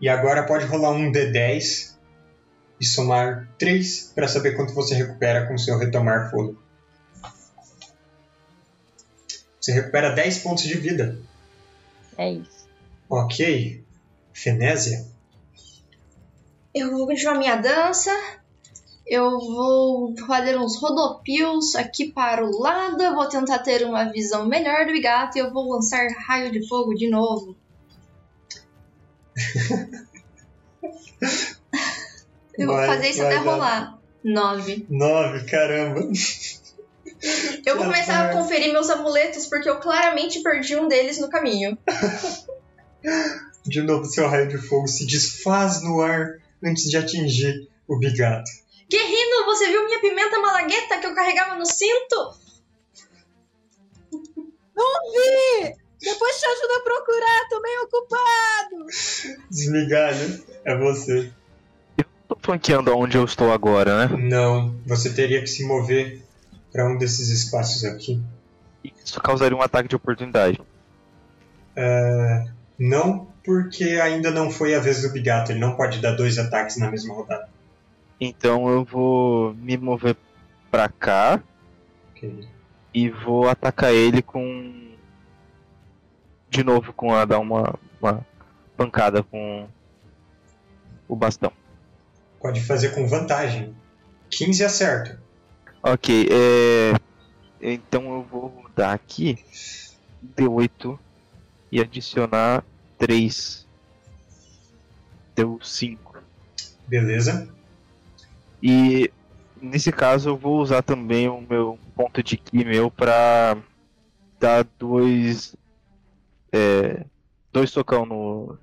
E agora pode rolar um D10 e somar 3 para saber quanto você recupera com seu retomar fôlego. Você recupera 10 pontos de vida. É isso. Ok. Fenésia. Eu vou continuar minha dança. Eu vou fazer uns rodopios aqui para o lado. Eu vou tentar ter uma visão melhor do gato e eu vou lançar raio de fogo de novo. <laughs> eu vou fazer isso vai até rolar. Nove. 9, caramba. Eu vou começar a conferir meus amuletos porque eu claramente perdi um deles no caminho. De novo, seu raio de fogo se desfaz no ar antes de atingir o bigato. Guerrino, você viu minha pimenta malagueta que eu carregava no cinto? Não vi! Depois te ajuda a procurar, tô meio ocupado. Desmigalho, é você. Tô flanqueando onde eu estou agora, né? Não, você teria que se mover para um desses espaços aqui. Isso causaria um ataque de oportunidade. É, não, porque ainda não foi a vez do bigato. Ele não pode dar dois ataques na mesma rodada. Então eu vou me mover pra cá Ok. e vou atacar ele com. De novo, com a. dar uma, uma pancada com o bastão. Pode fazer com vantagem. 15 acerta. Ok, é. Então eu vou dar aqui D8 e adicionar 3. Deu 5. Beleza? E nesse caso eu vou usar também o meu ponto de ki meu pra dar dois. É, dois socão no.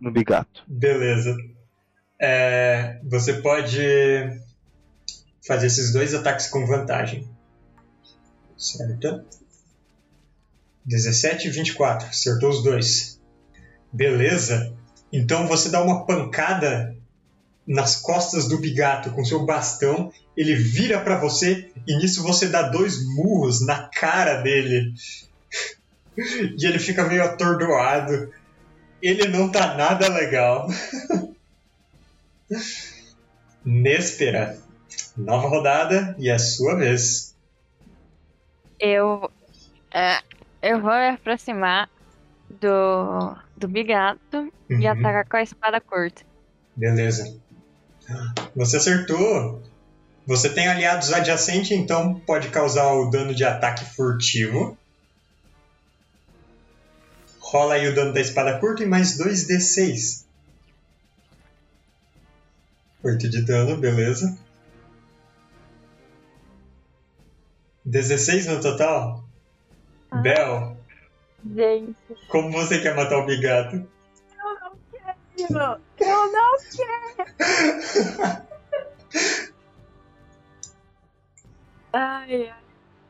No bigato. Beleza. É, você pode fazer esses dois ataques com vantagem. Certo? 17 e 24. Acertou os dois. Beleza. Então você dá uma pancada nas costas do bigato com seu bastão. Ele vira pra você e nisso você dá dois murros na cara dele. <laughs> E ele fica meio atordoado. Ele não tá nada legal. <laughs> Néspera. Nova rodada e é sua vez. Eu. é, eu vou me aproximar do. do bigato e Uhum. atacar com a espada curta. Beleza. Você acertou. Você tem aliados adjacentes, então pode causar o dano de ataque furtivo. Rola aí o dano da espada curta e mais 2d6. 8 de dano, beleza. 16 no total? Bel, Gente, como você quer matar o bigato? eu não quero! Ai, ai.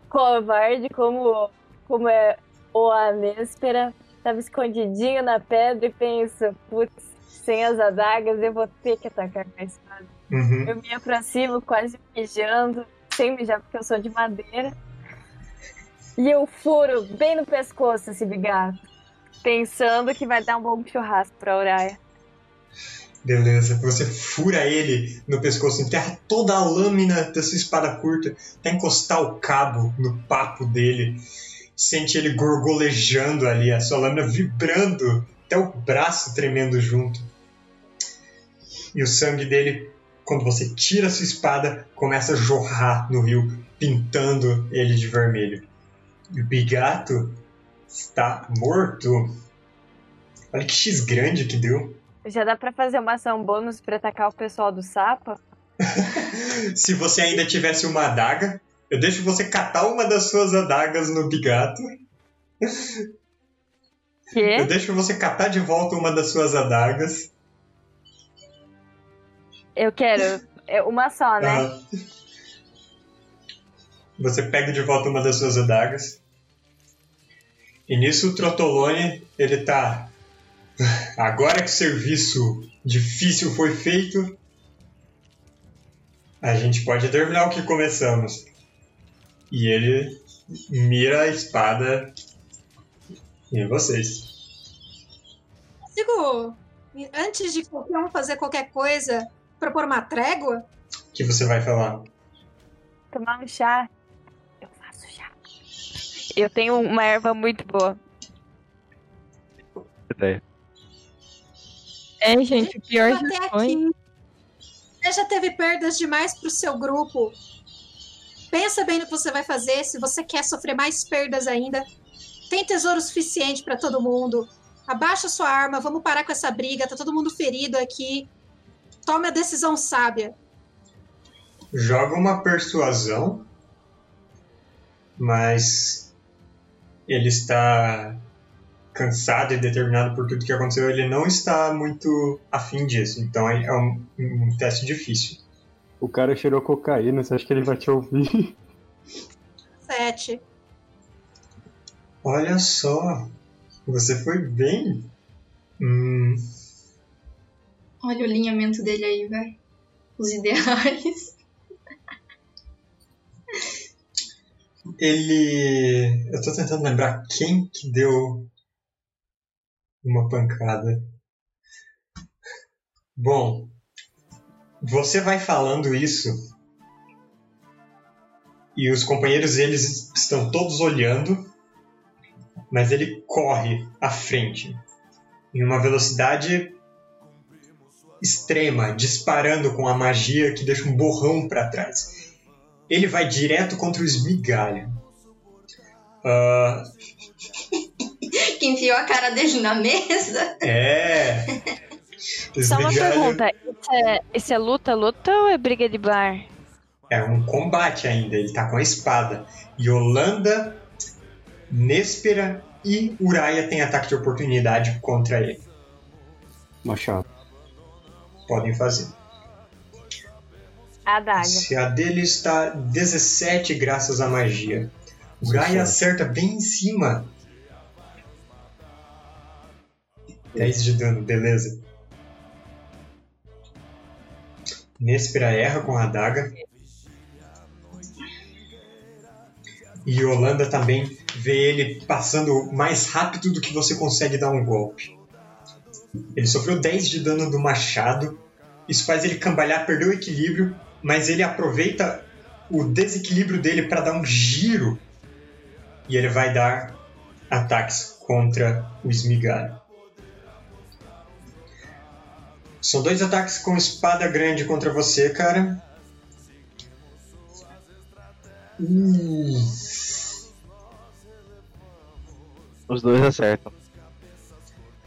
Covarde como, como é o Anéspera. Tava escondidinho na pedra e pensa, putz, sem as adagas eu vou ter que atacar com a espada. Uhum. Eu me aproximo quase mijando, sem mijar porque eu sou de madeira. E eu furo bem no pescoço esse bigato, pensando que vai dar um bom churrasco pra Uraia. Beleza, você fura ele no pescoço, enterra toda a lâmina da sua espada curta, até encostar o cabo no papo dele. Sente ele gorgolejando ali, a sua lâmina vibrando, até o braço tremendo junto. E o sangue dele, quando você tira a sua espada, começa a jorrar no rio, pintando ele de vermelho. E o bigato está morto. Olha que X grande que deu. Já dá pra fazer uma ação bônus pra atacar o pessoal do Sapa? <laughs> Se você ainda tivesse uma adaga, eu deixo você catar uma das suas adagas no bigato. Eu deixo você catar de volta uma das suas adagas. Eu quero é uma só, né? Aham. Você pega de volta uma das suas adagas. E nisso o Trotolone, ele tá. <laughs> Agora que o serviço difícil foi feito, a gente pode terminar o que começamos. E ele mira a espada em vocês. Digo, antes de qualquer um fazer qualquer coisa, propor uma trégua? O que você vai falar? Tomar um chá. Eu faço chá. Eu tenho uma erva muito boa. Ideia. É, gente, o pior já foi. aqui. Você já teve perdas demais pro seu grupo. Pensa bem no que você vai fazer. Se você quer sofrer mais perdas ainda, tem tesouro suficiente pra todo mundo. Abaixa sua arma, vamos parar com essa briga. Tá todo mundo ferido aqui. Tome a decisão sábia. Joga uma persuasão, mas ele está cansado e determinado por tudo que aconteceu. Ele não está muito afim disso, então é um, um teste difícil. O cara cheirou cocaína, você acha que ele vai te ouvir? Sete. Olha só, você foi bem. Hum, Olha o alinhamento dele aí, velho. Os ideais. ele. Eu tô tentando lembrar quem que deu uma pancada. Bom, você vai falando isso e os companheiros eles estão todos olhando, mas ele corre à frente em uma velocidade extrema, disparando com a magia que deixa um borrão para trás. Ele vai direto contra o esmigalho. Ah, Que enfiou a cara dele na mesa. é. <laughs> Só uma pergunta. Isso é, isso é luta, luta ou é briga de bar? É um combate ainda, ele tá com a espada. Yolanda, Néspera e Uraya têm ataque de oportunidade contra ele. Machado. Podem fazer. A adaga. Se a dele está 17 graças à magia. Uraya acerta bem em cima. 10 de dano, beleza. Néspera erra com a adaga. E Yolanda também vê ele passando mais rápido do que você consegue dar um golpe. Ele sofreu 10 de dano do machado. Isso faz ele cambalhar, perder o equilíbrio, mas ele aproveita o desequilíbrio dele para dar um giro. E ele vai dar ataques contra o esmigalho. São dois ataques com espada grande contra você, cara. Uh, Os dois acertam.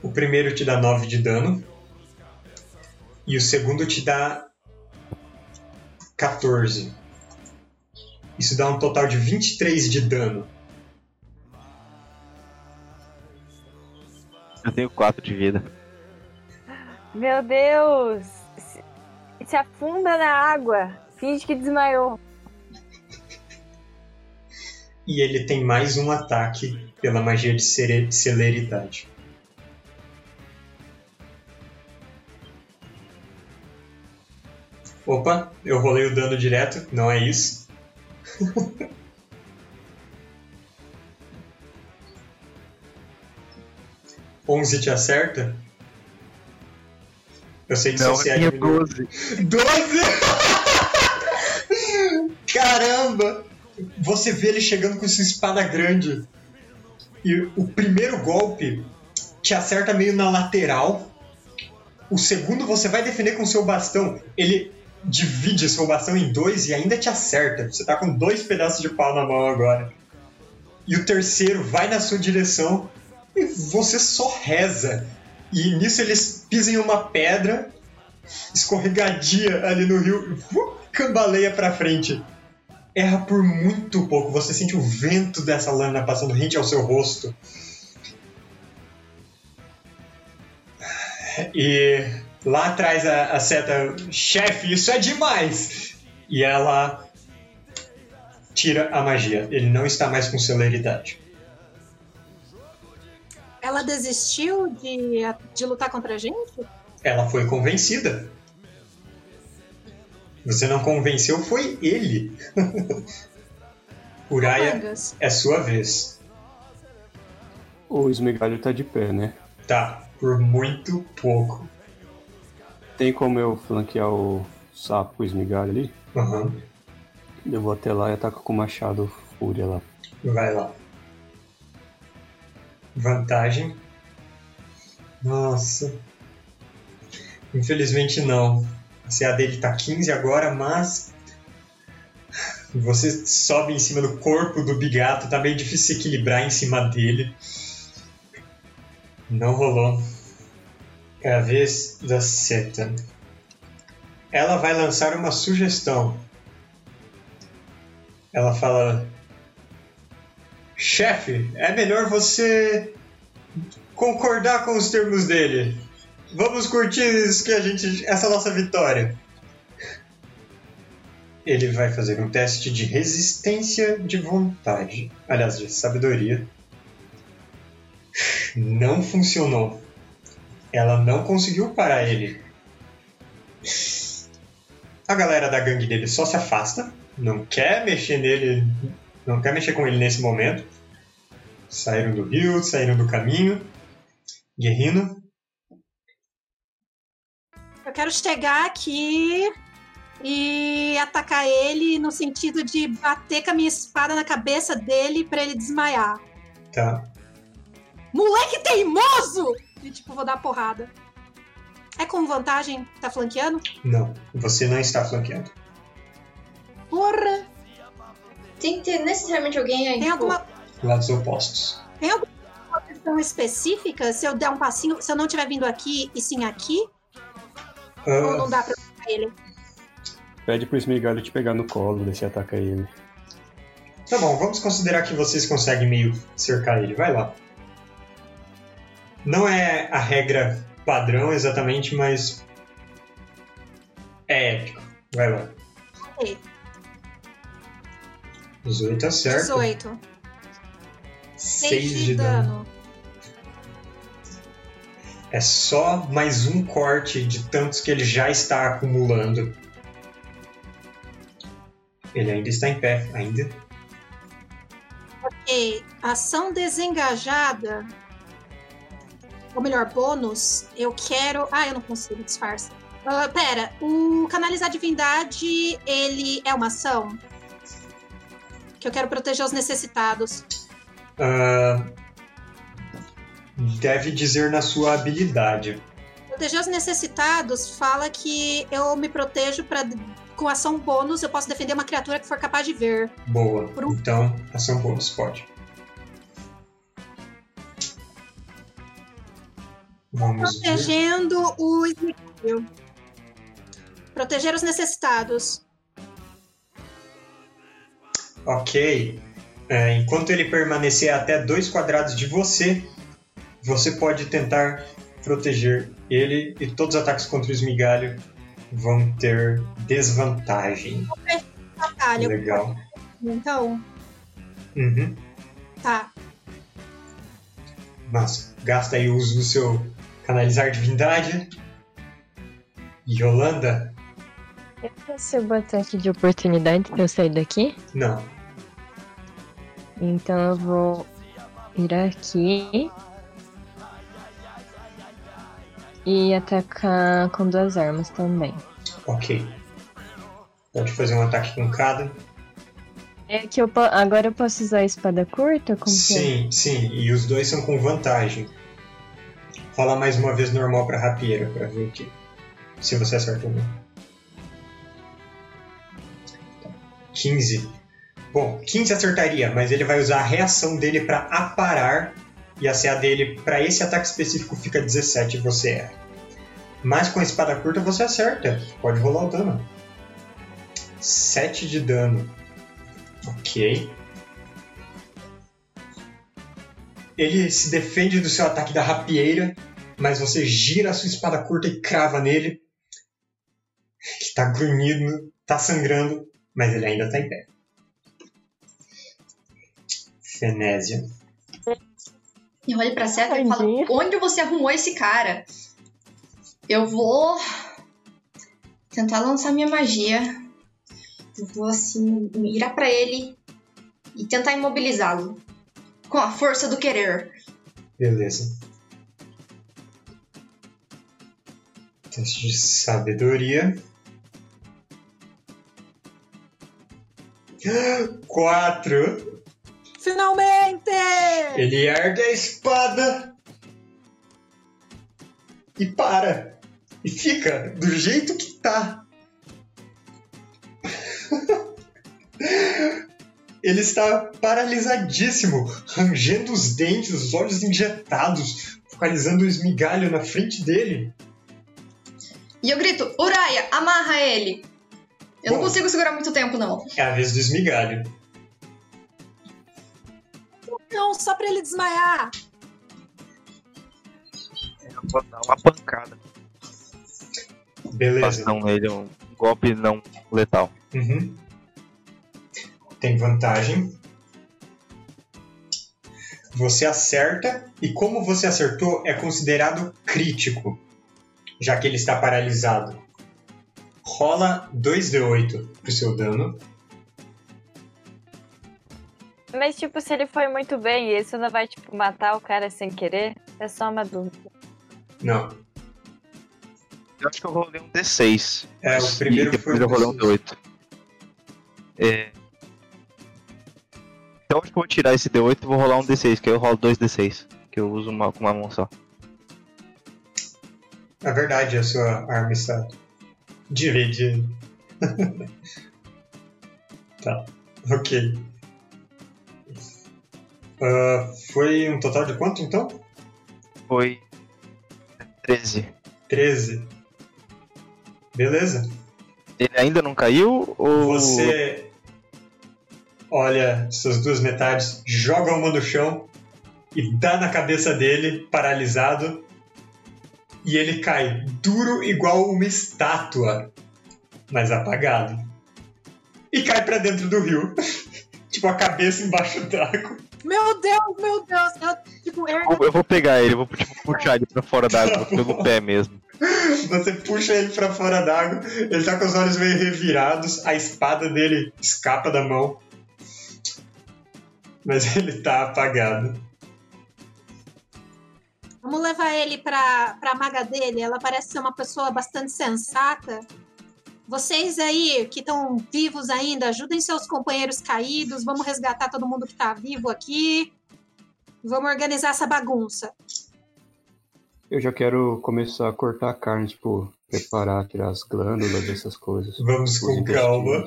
O primeiro te dá 9 de dano. E o segundo te dá 14. Isso dá um total de 23 de dano. Eu tenho 4 de vida. Meu Deus! Se, se afunda na água. Finge que desmaiou. E ele tem mais um ataque pela magia de celeridade. Opa, eu rolei o dano direto, não é isso? <laughs> Onze te acerta? Eu sei que Não, você é minha diminui. 12. 12! Caramba! Você vê ele chegando com sua espada grande. E o primeiro golpe te acerta meio na lateral. O segundo você vai defender com seu bastão. Ele divide seu bastão em dois e ainda te acerta. Você tá com dois pedaços de pau na mão agora. E o terceiro vai na sua direção e você só reza. E nisso eles pisam em uma pedra escorregadia ali no rio, uh, cambaleia pra frente. Erra por muito pouco, você sente o vento dessa lâmina passando rente ao seu rosto. E lá atrás a, a seta, chefe, isso é demais! E ela tira a magia, ele não está mais com celeridade. Ela desistiu de, de lutar contra a gente? Ela foi convencida. Você não convenceu, foi ele. <laughs> Uraya, é sua vez. O esmigalho tá de pé, né? Tá, por muito pouco. Tem como eu flanquear o sapo com o esmigalho ali? Aham, Eu vou até lá e ataco com o machado fúria lá. vai lá. Vantagem. Nossa. Infelizmente não. A CA dele tá 15 agora, mas. Você sobe em cima do corpo do bigato, tá meio difícil se equilibrar em cima dele. Não rolou. É a vez da Seta. Ela vai lançar uma sugestão. Ela fala: Chefe, é melhor você concordar com os termos dele. Vamos curtir isso que a gente, essa nossa vitória. Ele vai fazer um teste de resistência de vontade. Aliás, de sabedoria. Não funcionou. Ela não conseguiu parar ele. A galera da gangue dele só se afasta. Não quer mexer nele. Não quer mexer com ele nesse momento. Saíram do rio, saíram do caminho. Guerrino. Eu quero chegar aqui e atacar ele no sentido de bater com a minha espada na cabeça dele pra ele desmaiar. Tá. Moleque teimoso! E tipo, vou dar porrada. É com vantagem? Tá flanqueando? Não. Você não está flanqueando. Porra! Tem que ter necessariamente alguém aí. Tem tipo, alguma, Lados opostos. tem alguma posição específica? Se eu der um passinho, se eu não tiver vindo aqui e sim aqui? Ou não dá pra atacar ele? Pede pro esmigalho te pegar no colo, ver se ataca ele. tá bom, vamos considerar que vocês conseguem meio cercar ele. Vai lá. Não é a regra padrão exatamente, mas. É épico. Vai lá. Ok. 18 tá certo. 18. 6 de dano. É só mais um corte de tantos que ele já está acumulando. Ele ainda está em pé, ainda. Ok. Ação desengajada. Ou melhor, bônus. Eu quero. Ah, eu não consigo, disfarça. Ah, pera, o canalizar divindade, ele é uma ação? Que eu quero proteger os necessitados. Ah, deve dizer na sua habilidade. Proteger os necessitados fala que eu me protejo para com ação bônus eu posso defender uma criatura que for capaz de ver. Boa. Um- Então, ação bônus, pode. Protegendo o esmigalho. Proteger os necessitados. Ok. É, enquanto ele permanecer até dois quadrados de você, você pode tentar proteger ele e todos os ataques contra o esmigalho vão ter desvantagem. Batalha. Legal. Então, Uhum. tá. Mas gasta aí o uso do seu canalizar divindade. Yolanda? Eu recebo ataque de oportunidade se eu sair daqui. Não. Então eu vou ir aqui. E atacar com duas armas também. Ok. Pode fazer um ataque com cada. É que eu agora eu posso usar a espada curta? Como é? Sim, sim. E os dois são com vantagem. Rola mais uma vez normal pra rapieira pra ver que. Se você acertou ou não. 15. Bom, 15 acertaria, mas ele vai usar a reação dele pra aparar e a CA dele pra esse ataque específico fica 17 e você erra. Mas com a espada curta você acerta. Pode rolar o dano. 7 de dano. Ok. Ele se defende do seu ataque da rapieira, mas você gira a sua espada curta e crava nele. Que tá grunhido, tá sangrando, mas ele ainda tá em pé. Fenésia. Eu olho pra Seta e falo. Onde você arrumou esse cara? Eu vou tentar lançar minha magia. Eu vou assim mirar pra ele e tentar imobilizá-lo com a força do querer. Beleza. Teste de sabedoria. Quatro. Finalmente! Ele ergue a espada e para. E fica do jeito que tá. <laughs> Ele está paralisadíssimo, rangendo os dentes, os olhos injetados, focalizando o esmigalho na frente dele. E eu grito: Uraya, amarra ele! Eu não Bom. consigo segurar muito tempo, não. É a vez do esmigalho. Não, só pra ele desmaiar. Eu vou dar uma pancada. Beleza. Bastão nele, um golpe não letal. Uhum. Tem vantagem. Você acerta, e como você acertou, é considerado crítico, já que ele está paralisado. Rola 2d8 pro seu dano. Mas, tipo, se ele foi muito bem, isso não vai, tipo, matar o cara sem querer? É só uma dúvida. Não. Eu acho que eu rolei um D6. É, o primeiro e depois foi eu rolei um D6. D8. É... Então acho que eu vou tirar esse D8 e vou rolar um D6, que aí eu rolo dois D6. Que eu uso uma, com uma mão só. É verdade, a sua arma está dividida. <laughs> tá, ok. Ah, foi um total de quanto então? Foi 13. 13. Beleza. Ele ainda não caiu ou. Você olha suas duas metades, joga uma no chão e dá na cabeça dele, paralisado. E ele cai duro igual uma estátua, mas apagado. E cai pra dentro do rio. <laughs> tipo a cabeça embaixo d'água. Meu Deus, meu Deus. Eu, tipo, er- Eu- Eu vou pegar ele, vou tipo, puxar ele pra fora d'água, pelo pé mesmo. Você puxa ele pra fora d'água, ele tá com os olhos meio revirados, a espada dele escapa da mão. Mas ele tá apagado. vamos levar ele pra, pra maga dele. Ela parece ser uma pessoa bastante sensata. Vocês aí que estão vivos ainda, ajudem seus companheiros caídos. Vamos resgatar todo mundo que tá vivo aqui. Vamos organizar essa bagunça. Eu já quero começar a cortar a carne, tipo, preparar, tirar as glândulas, essas coisas. Vamos com calma.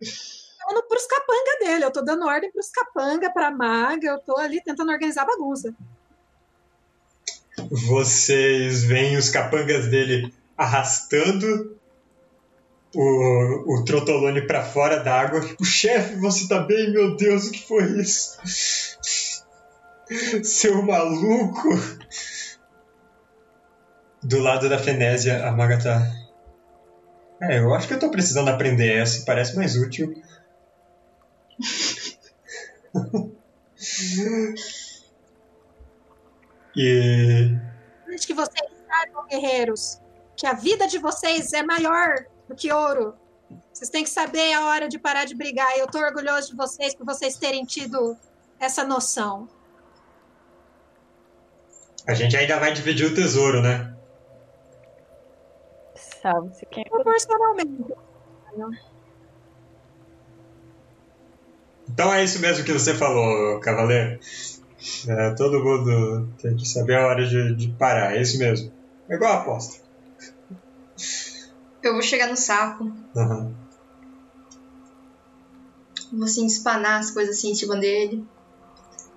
<laughs> intestinos. Falando pros capanga dele. Eu tô dando ordem pros capanga, pra maga. Eu tô ali tentando organizar a bagunça. Vocês veem os capangas dele arrastando o, o Trotolone pra fora d'água. Tipo, chefe, você tá bem? Meu Deus, o que foi isso? <laughs> Seu maluco! Do lado da Fenésia, a maga tá. É, eu acho que eu tô precisando aprender essa, parece mais útil. <laughs> e Antes que vocês saibam, guerreiros, que a vida de vocês é maior do que ouro. Vocês têm que saber a hora de parar de brigar. E eu tô orgulhoso de vocês por vocês terem tido essa noção. a gente ainda vai dividir o tesouro, né? Salve-se quem Proporcionalmente. Então é isso mesmo que você falou, cavaleiro. É, todo mundo tem que saber a hora de, de parar, é isso mesmo. É igual a aposta. Eu vou chegar no saco, Aham. vou assim espanar as coisas assim em cima dele.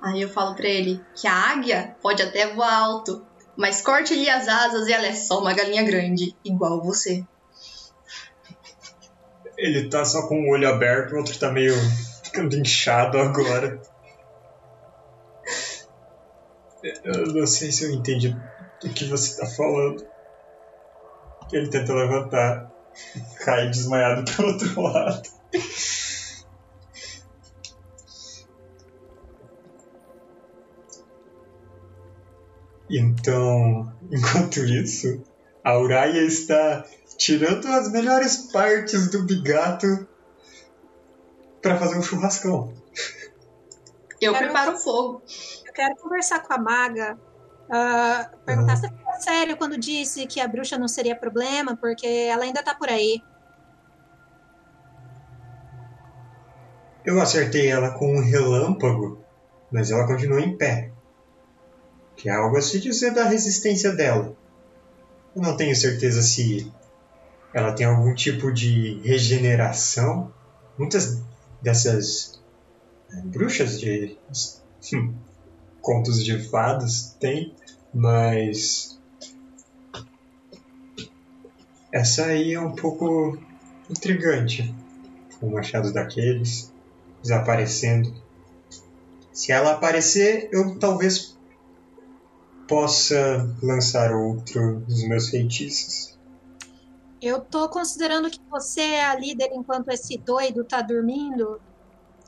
Aí eu falo pra ele que a águia pode até voar alto, mas corte-lhe as asas e ela é só uma galinha grande, igual você. Ele tá só com o olho aberto, o outro tá meio ficando inchado agora. Eu não sei se eu entendi o que você tá falando. Ele tenta levantar, cai desmaiado pro outro lado. Então, enquanto isso, a Uraya está tirando as melhores partes do bigato para fazer um churrascão. Eu Quero- preparo o fogo. Eu quero conversar com a maga. ah, perguntar Uhum. se ela falou sério quando disse que a bruxa não seria problema, porque ela ainda tá por aí. Eu acertei ela com um relâmpago, mas ela continua em pé. Que é algo a se dizer da resistência dela. Eu não tenho certeza se ela tem algum tipo de regeneração. Muitas dessas eh, bruxas de hum, contos de fadas têm, mas essa aí é um pouco intrigante. Um machado daqueles desaparecendo. Se ela aparecer, eu talvez possa lançar outro dos meus feitiços. Eu tô considerando que você é a líder enquanto esse doido tá dormindo.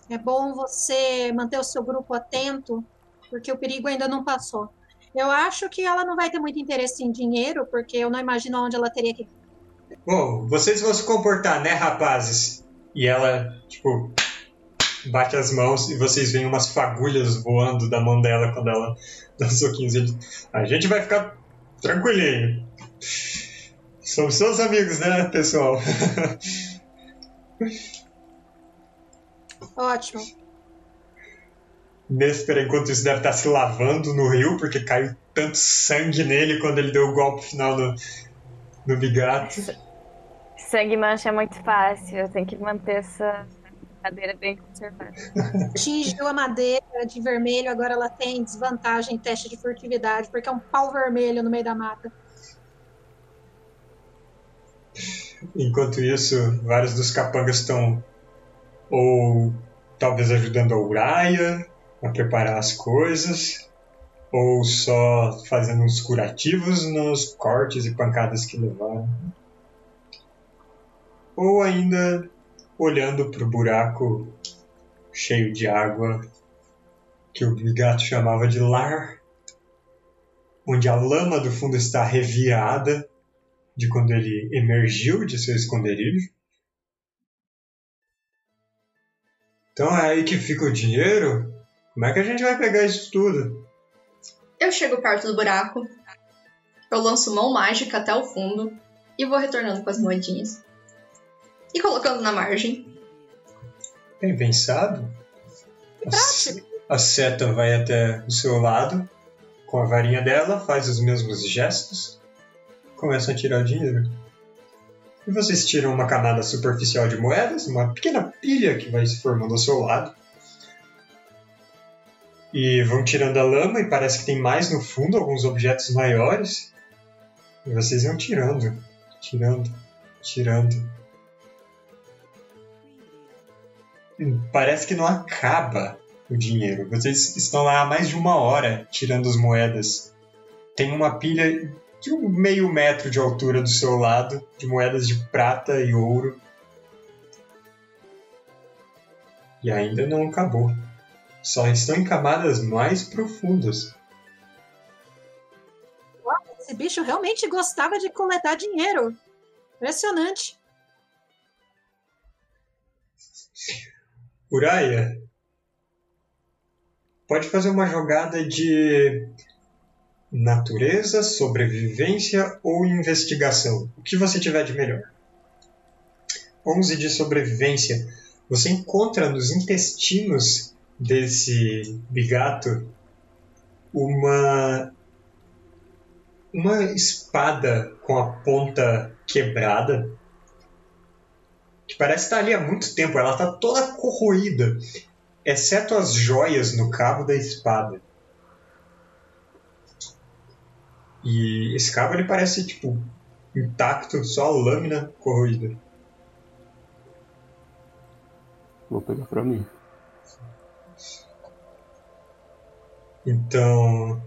É bom você manter o seu grupo atento, porque o perigo ainda não passou. Eu acho que ela não vai ter muito interesse em dinheiro, porque eu não imagino onde ela teria que. Bom, vocês vão se comportar, né, rapazes? E ela, tipo, bate as mãos e vocês veem umas fagulhas voando da mão dela quando ela <laughs> dá soquinhos. A gente vai ficar tranquilinho. Somos seus amigos, né, pessoal? <laughs> Ótimo. Néspera, enquanto isso, deve estar se lavando no rio, porque caiu tanto sangue nele quando ele deu o golpe final no, no bigato. Sangue mancha é muito fácil, eu tenho que manter essa cadeira bem conservada. <laughs> Atingiu a madeira de vermelho, agora ela tem desvantagem em teste de furtividade, porque é um pau vermelho no meio da mata. Enquanto isso, vários dos capangas estão ou talvez ajudando a Uraya a preparar as coisas, ou só fazendo uns curativos nos cortes e pancadas que levaram. Ou ainda olhando para o buraco cheio de água que o bigato chamava de lar, onde a lama do fundo está revirada de quando ele emergiu de seu esconderijo. Então é aí que fica o dinheiro? Como é que a gente vai pegar isso tudo? Eu chego perto do buraco, eu lanço mão mágica até o fundo e vou retornando com as moedinhas. E colocando na margem. Bem pensado. A, a seta vai até o seu lado, com a varinha dela, faz os mesmos gestos, começa a tirar dinheiro. E vocês tiram uma camada superficial de moedas, uma pequena pilha que vai se formando ao seu lado. E vão tirando a lama e parece que tem mais no fundo, alguns objetos maiores. E vocês vão tirando, tirando, tirando. Parece que não acaba o dinheiro. Vocês estão lá há mais de uma hora tirando as moedas. Tem uma pilha de um meio metro de altura do seu lado, de moedas de prata e ouro. E ainda não acabou. Só estão em camadas mais profundas. Esse bicho realmente gostava de coletar dinheiro. Impressionante. Uraya, pode fazer uma jogada de natureza, sobrevivência ou investigação. O que você tiver de melhor. 11 de sobrevivência. Você encontra nos intestinos desse bigato uma uma espada com a ponta quebrada que parece estar ali há muito tempo. Ela está toda corroída, exceto as joias no cabo da espada. E esse cabo ele parece tipo intacto, só a lâmina corroída. Vou pegar pra mim. Então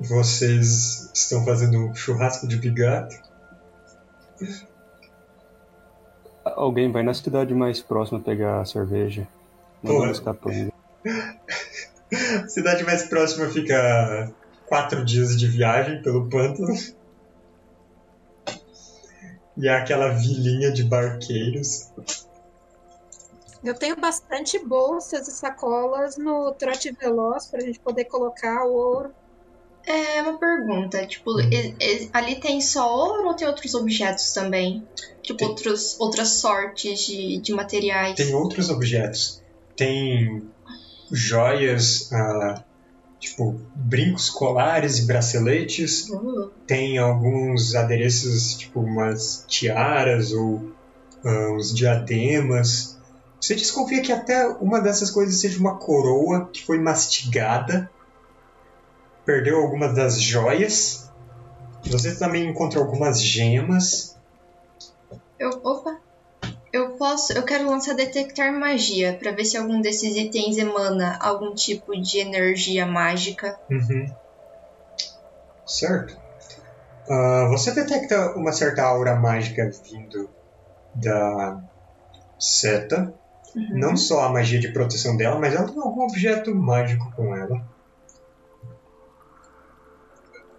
vocês estão fazendo um churrasco de bigato? Alguém vai na cidade mais próxima pegar a cerveja. Não Pô. <laughs> cidade mais próxima fica quatro dias de viagem pelo pântano. E é aquela vilinha de barqueiros. Eu tenho bastante bolsas e sacolas no trote veloz pra gente poder colocar o ouro. É uma pergunta, tipo, e- e- ali tem só ouro ou tem outros objetos também? Tipo, Tem. outros, outras sortes de, de materiais? Tem outros objetos. Tem joias, ah, tipo brincos colares e braceletes. Uh, Tem alguns adereços, tipo umas tiaras ou ah, uns diademas. Você desconfia que até uma dessas coisas seja uma coroa que foi mastigada. Perdeu algumas das joias. Você também encontra algumas gemas. eu, opa, eu posso, eu quero lançar detectar magia pra ver se algum desses itens emana algum tipo de energia mágica. Uhum. Certo. Ah, você detecta uma certa aura mágica vindo da seta. Uhum. Não só a magia de proteção dela, mas ela tem algum objeto mágico com ela.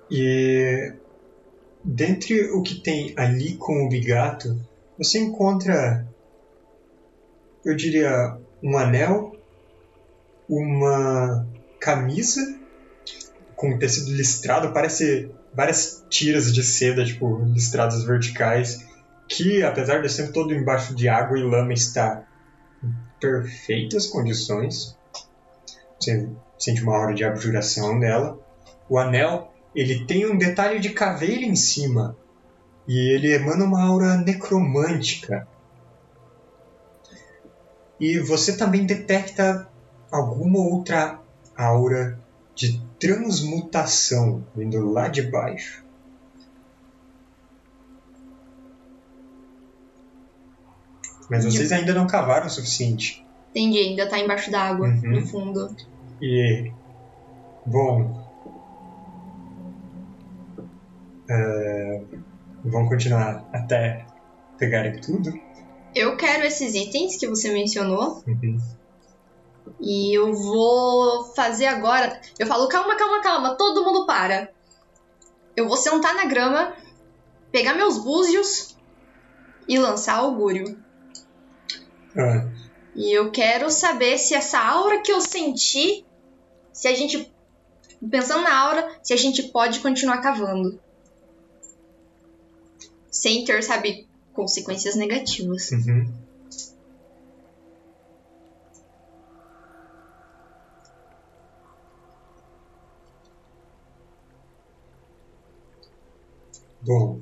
E dentre o que tem ali com o bigato, você encontra, eu diria, um anel, uma camisa com tecido listrado, parece várias tiras de seda, tipo, listradas verticais, que apesar de ser todo embaixo de água e lama, está em perfeitas condições. Você sente uma hora de abjuração dela. O anel, ele tem um detalhe de caveira em cima. E ele emana uma aura necromântica. E você também detecta alguma outra aura de transmutação vindo lá de baixo. Mas vocês ainda não cavaram o suficiente. Entendi, ainda tá embaixo d'água, Uhum. no fundo. E. Bom. é, vamos continuar até pegarem tudo. Eu quero esses itens que você mencionou. Uhum. E eu vou fazer agora. Eu falo, calma, calma, calma, todo mundo para. Eu vou sentar na grama, pegar meus búzios e lançar augúrio. Ah, E eu quero saber se essa aura que eu senti, se a gente. Pensando na aura, se a gente pode continuar cavando. Sem ter, sabe, consequências negativas. uhum. Bom,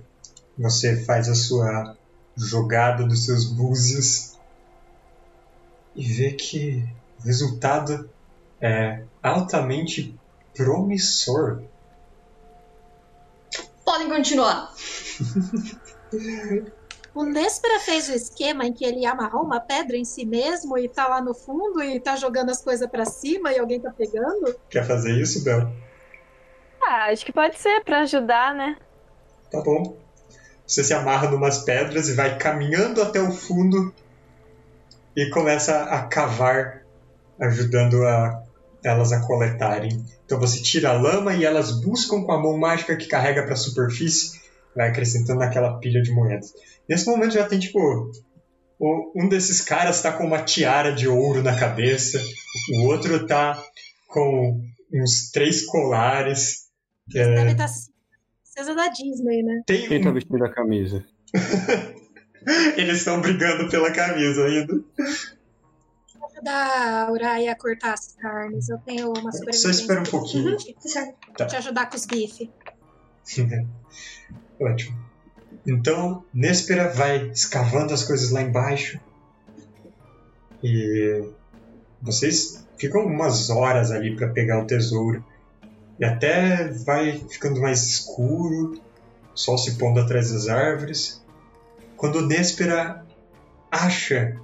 você faz a sua jogada dos seus búzios e vê que o resultado é altamente promissor. Podem continuar. <laughs> O Néspera fez o esquema em que ele ia amarrar uma pedra em si mesmo e tá lá no fundo e tá jogando as coisas pra cima e alguém tá pegando? Quer fazer isso, Bel? Ah, acho que pode ser pra ajudar, né? Tá bom. Você se amarra numas pedras e vai caminhando até o fundo e começa a cavar, ajudando a, elas a coletarem. Então você tira a lama e elas buscam com a mão mágica que carrega para a superfície, vai acrescentando naquela pilha de moedas. Nesse momento já tem tipo o- um desses caras tá com uma tiara de ouro na cabeça, o outro tá com uns três colares. É, Deve estar princesa da Disney, né? tem Quem tá um- vestindo a camisa? <laughs> Eles estão brigando pela camisa ainda. Vou ajudar a Uraia a cortar as carnes. Eu tenho uma Só sobrevivência. espera um pouquinho. Tá certo. Vou te ajudar com os bifes. <laughs> Ótimo. Então, Néspera vai escavando as coisas lá embaixo. E vocês ficam umas horas ali para pegar o tesouro. E até vai ficando mais escuro, o sol se pondo atrás das árvores. Quando Néspera acha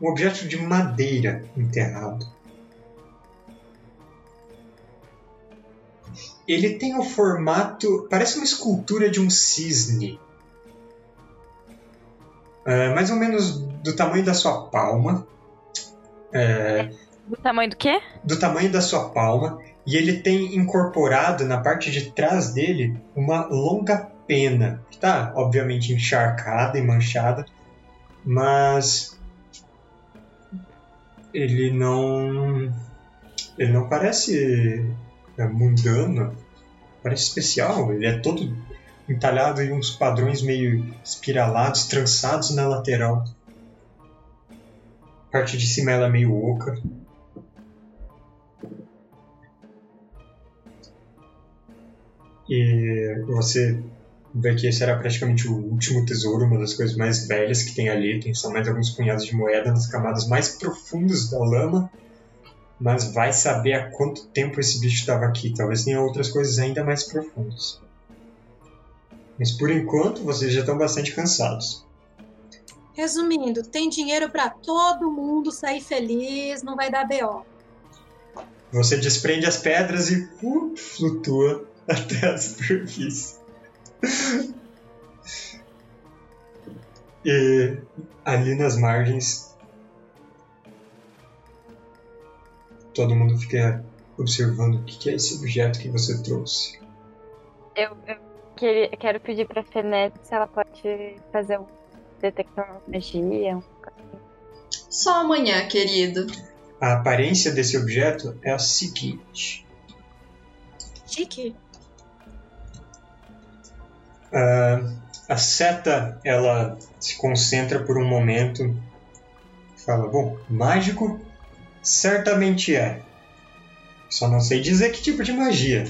um objeto de madeira enterrado. Ele tem o formato. Parece uma escultura de um cisne. É, mais ou menos do tamanho da sua palma. É, Do tamanho do quê? do tamanho da sua palma e ele tem incorporado na parte de trás dele uma longa pena, que está obviamente encharcada e manchada, mas ele não ele não parece mundano, parece especial, ele é todo entalhado em uns padrões meio espiralados, trançados na lateral. A parte de cima ela é meio oca. E você vê que esse era praticamente o último tesouro, uma das coisas mais velhas que tem ali. Tem só mais alguns punhados de moeda nas camadas mais profundas da lama. Mas vai saber há quanto tempo esse bicho estava aqui. Talvez tenha outras coisas ainda mais profundas. Mas por enquanto vocês já estão bastante cansados. Resumindo, tem dinheiro pra todo mundo sair feliz, não vai dar BO. Você desprende as pedras e uh, flutua <laughs> até a superfície. <laughs> E ali nas margens, todo mundo fica observando o que é esse objeto que você trouxe. Eu, eu queria- quero pedir pra Fenete se ela pode fazer um detector de magia. um- Só amanhã, querido. A aparência desse objeto é a seguinte. Chique. Ah, a seta ela se concentra por um momento, fala: Bom, mágico certamente é. Só não sei dizer que tipo de magia.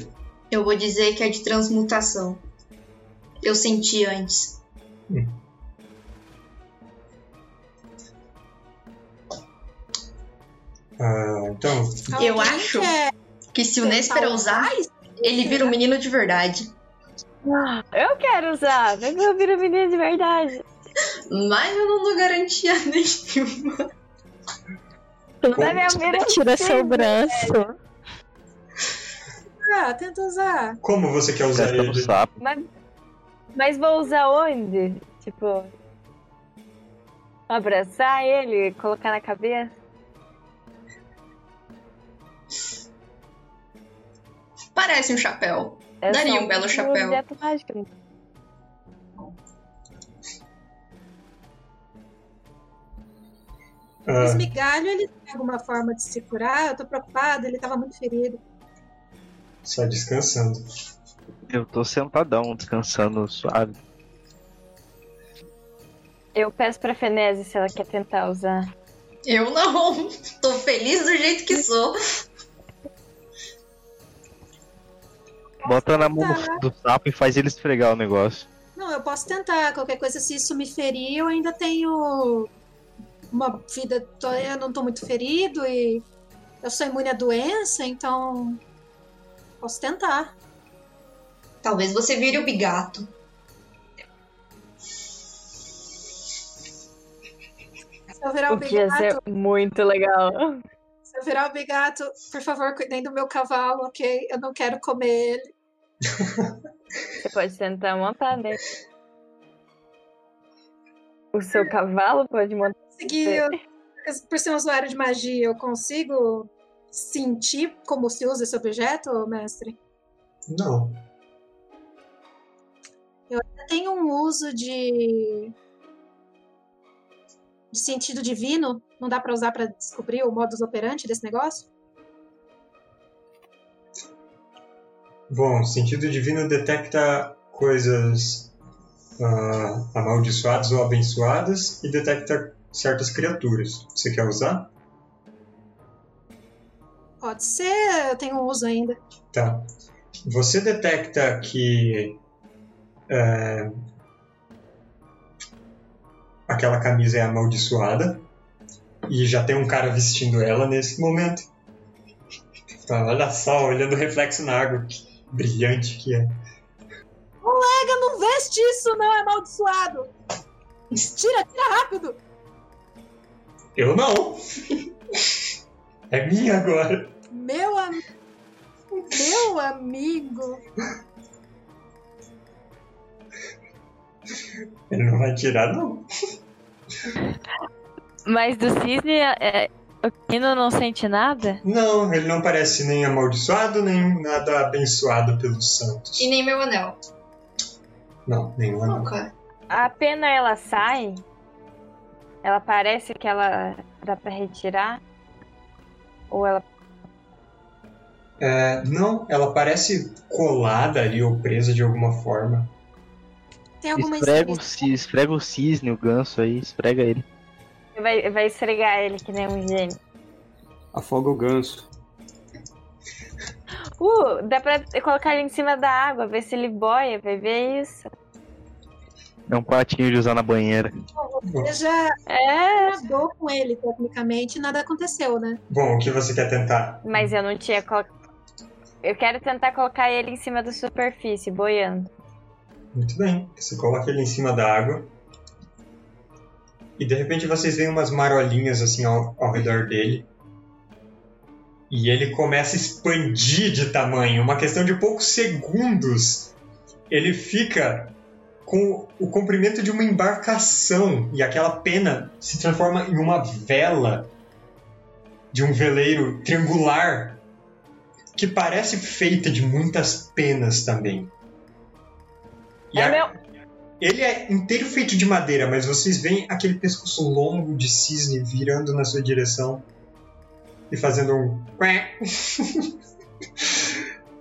Eu vou dizer que é de transmutação. Eu senti antes. Ah, então, Eu acho quer Que se o Nésper usar, ele vira um menino de verdade. Eu quero usar, mas eu viro menina de verdade. Mas eu não dou garantia <laughs> nenhuma. É minha mira Tira seu braço. Ah, tenta usar. como você quer usar Testa no ele? sapo. Mas, mas vou usar onde? Tipo. Abraçar ele, colocar na cabeça? Parece um chapéu. É Daria um belo chapéu. objeto mágico. O Ah, esmigalho, ele tem alguma forma de se curar? Eu tô preocupada, ele tava muito ferido. só descansando. Eu tô sentadão, descansando suave. Eu peço pra Fenese se ela quer tentar usar. Eu não. <laughs> Tô feliz do jeito que sou. Bota na mão Tá. do sapo e faz ele esfregar o negócio. Não, eu posso tentar. Qualquer coisa, se isso me ferir, eu ainda tenho uma vida. tô- Eu não tô muito ferido e eu sou imune à doença, então. Posso tentar. Talvez você vire o bigato. Se eu virar o bigato, ser muito legal. se eu virar o bigato, por favor, cuidem do meu cavalo, ok? Eu não quero comer ele. <laughs> Você pode tentar montar nele. O seu cavalo pode montar. Consegui, eu- por ser um usuário de magia, eu consigo sentir como se usa esse objeto, mestre? Não. Tem um uso de. de sentido divino? Não dá pra usar pra descobrir o modus operandi desse negócio? Bom, sentido divino detecta coisas ah, amaldiçoadas ou abençoadas e detecta certas criaturas. Você quer usar? Pode ser, eu tenho uso ainda. Tá. Você detecta que é, aquela camisa é amaldiçoada e já tem um cara vestindo ela nesse momento. Tá, olha só, olhando o reflexo na água, que brilhante que é. Colega, não veste isso, não, é amaldiçoado! Tira, tira rápido! Eu não! É minha agora. Meu amigo. Meu amigo. Ele não vai tirar, não. Mas do cisne, é, O Kino não sente nada? Não, ele não parece nem amaldiçoado, nem nada abençoado pelos santos. E nem meu anel. Não, nenhum anel. Ok. A pena ela sai? Ela parece que ela dá pra retirar? Ou ela. É, não, ela parece colada ali ou presa de alguma forma. Tem alguma Esfrega o, inscrição? cis, esfrega o cisne, o ganso aí, esfrega ele. Vai, vai esfregar ele que nem um gênio. Afoga o ganso. Uh, dá pra colocar ele em cima da água, ver se ele boia, vai ver isso. É um patinho de usar na banheira. Você já É, nadou com ele, tecnicamente, e nada aconteceu, né? Bom, o que você quer tentar? mas eu não tinha colocado. Eu quero tentar colocar ele em cima da superfície, boiando. Muito bem. Você coloca ele em cima da água. E de repente vocês veem umas marolinhas assim ao, ao redor dele. E ele começa a expandir de tamanho. Uma questão de poucos segundos. Ele fica com o comprimento de uma embarcação. E aquela pena se transforma em uma vela de um veleiro triangular que parece feita de muitas penas também. E É a- meu. ele é inteiro feito de madeira, mas vocês veem aquele pescoço longo de cisne virando na sua direção e fazendo um. <laughs>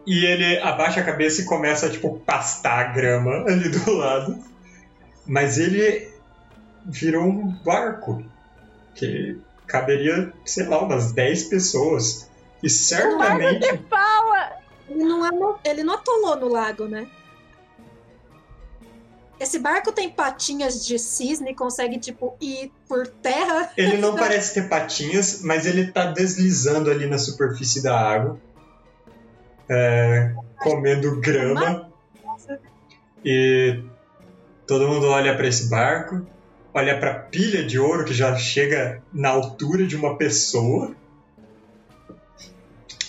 e ele abaixa a cabeça e começa a tipo pastar a grama <laughs> ali do lado. Mas ele virou um barco que caberia, sei lá, umas 10 pessoas. E certamente. Paula! Ele não, amo- ele não atolou no lago, né? Esse barco tem patinhas de cisne, consegue, tipo, ir por terra. Ele não <laughs> parece ter patinhas, mas ele tá deslizando ali na superfície da água, é, comendo grama. E todo mundo olha para esse barco, olha para pilha de ouro que já chega na altura de uma pessoa.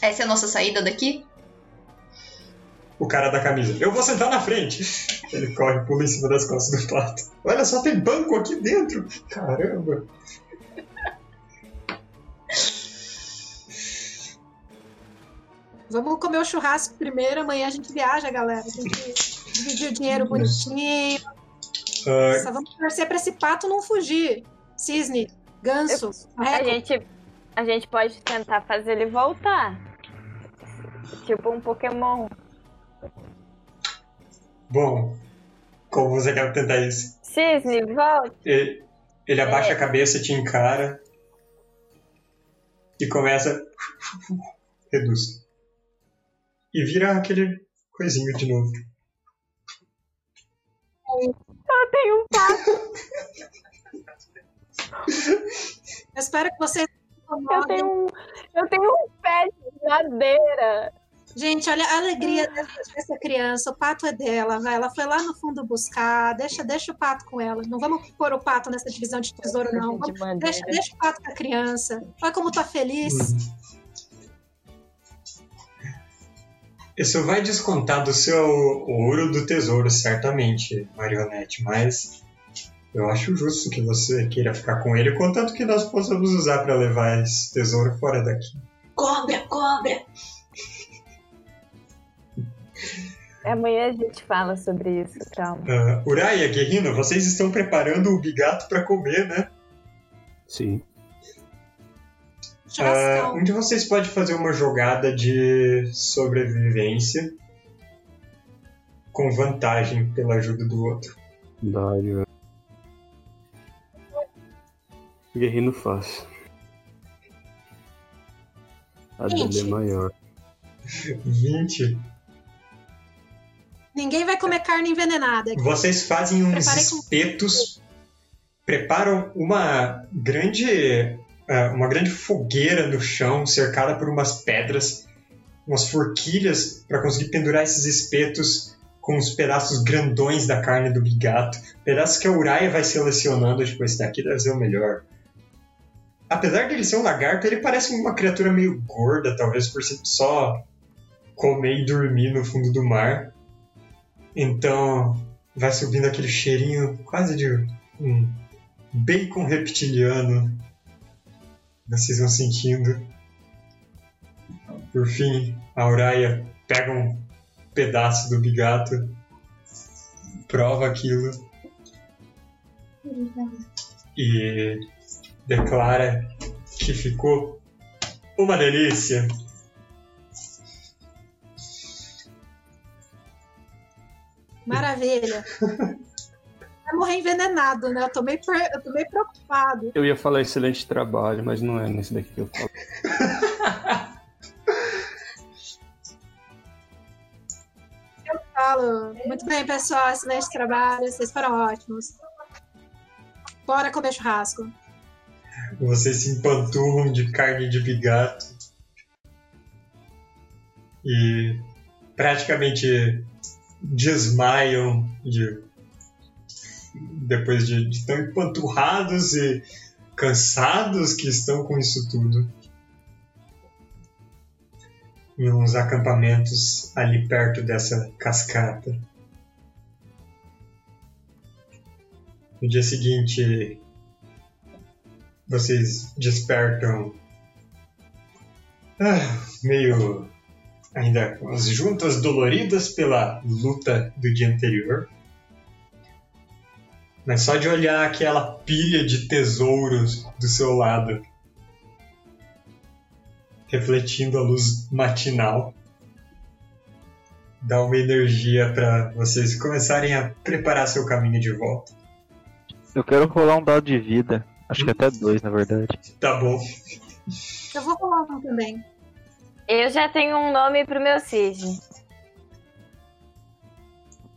Essa é a nossa saída daqui? O cara da camisa, eu vou sentar na frente. Ele corre, pula em cima das costas do pato. Olha só, tem banco aqui dentro. Caramba. Vamos comer o churrasco primeiro, amanhã a gente viaja, galera. Tem que dividir o dinheiro bonitinho. Ah, Só vamos torcer pra esse pato não fugir. Cisne, ganso, A régua. gente, a gente pode tentar fazer ele voltar. Tipo um Pokémon. bom, como você quer tentar isso? Cisne, volta! Ele, ele abaixa a cabeça, te encara e começa. Reduz. E vira aquele coisinho de novo. Eu tenho um pato, <laughs> Eu espero que vocês não eu tenho um. Eu tenho um pé de madeira. Gente, olha a alegria dessa, dessa criança. O pato é dela, vai. Ela foi lá no fundo buscar. Deixa, deixa o pato com ela. Não vamos pôr o pato nessa divisão de tesouro, não. Vamos- deixa, deixa o pato com a criança. Olha como tá feliz. Isso vai descontar do seu ouro do tesouro, certamente, Marionete, mas eu acho justo que você queira ficar com ele, contanto que nós possamos usar para levar esse tesouro fora daqui. Cobra, cobra! Amanhã a gente fala sobre isso, calma. Uh, Uraya, Guerrino, vocês estão preparando o bigato para comer, né? Sim. Ah, Churrascão. um de vocês pode fazer uma jogada de sobrevivência com vantagem pela ajuda do outro. Dário. Guerrino fácil. A dele é maior. 20. Ninguém vai comer carne envenenada. aqui. Vocês fazem uns Preparei com- espetos, preparam uma grande, uma grande fogueira no chão, cercada por umas pedras, umas forquilhas para conseguir pendurar esses espetos com os pedaços grandões da carne do bigato, pedaços que a Uraya vai selecionando, tipo, esse daqui deve ser o melhor. Apesar dele ser um lagarto, ele parece uma criatura meio gorda, talvez por só comer e dormir no fundo do mar. Então, vai subindo aquele cheirinho quase de um bacon reptiliano Vocês vão sentindo. Por fim, a Uraia pega um pedaço do bigato, prova aquilo e declara que ficou uma delícia. Maravilha. <laughs> Vai morrer envenenado, né? Eu tô meio, pre- eu tô meio preocupado. Eu ia falar excelente trabalho, mas não é nesse daqui que eu falo. <laughs> Falo. Muito bem, pessoal. Excelente trabalho. Vocês foram ótimos. Bora comer churrasco. Vocês se empanturram de carne de bigato e praticamente desmaiam de- depois de, de tão empanturrados e cansados que estão com isso tudo. Em uns acampamentos ali perto dessa cascata. No dia seguinte, vocês despertam ah, meio ainda com as juntas doloridas pela luta do dia anterior. Mas só de olhar aquela pilha de tesouros do seu lado, refletindo a luz matinal, dá uma energia para vocês começarem a preparar seu caminho de volta. Eu quero rolar um dado de vida. Acho que até dois, na verdade. Tá bom. Eu vou rolar um também. Eu já tenho um nome pro meu cisne.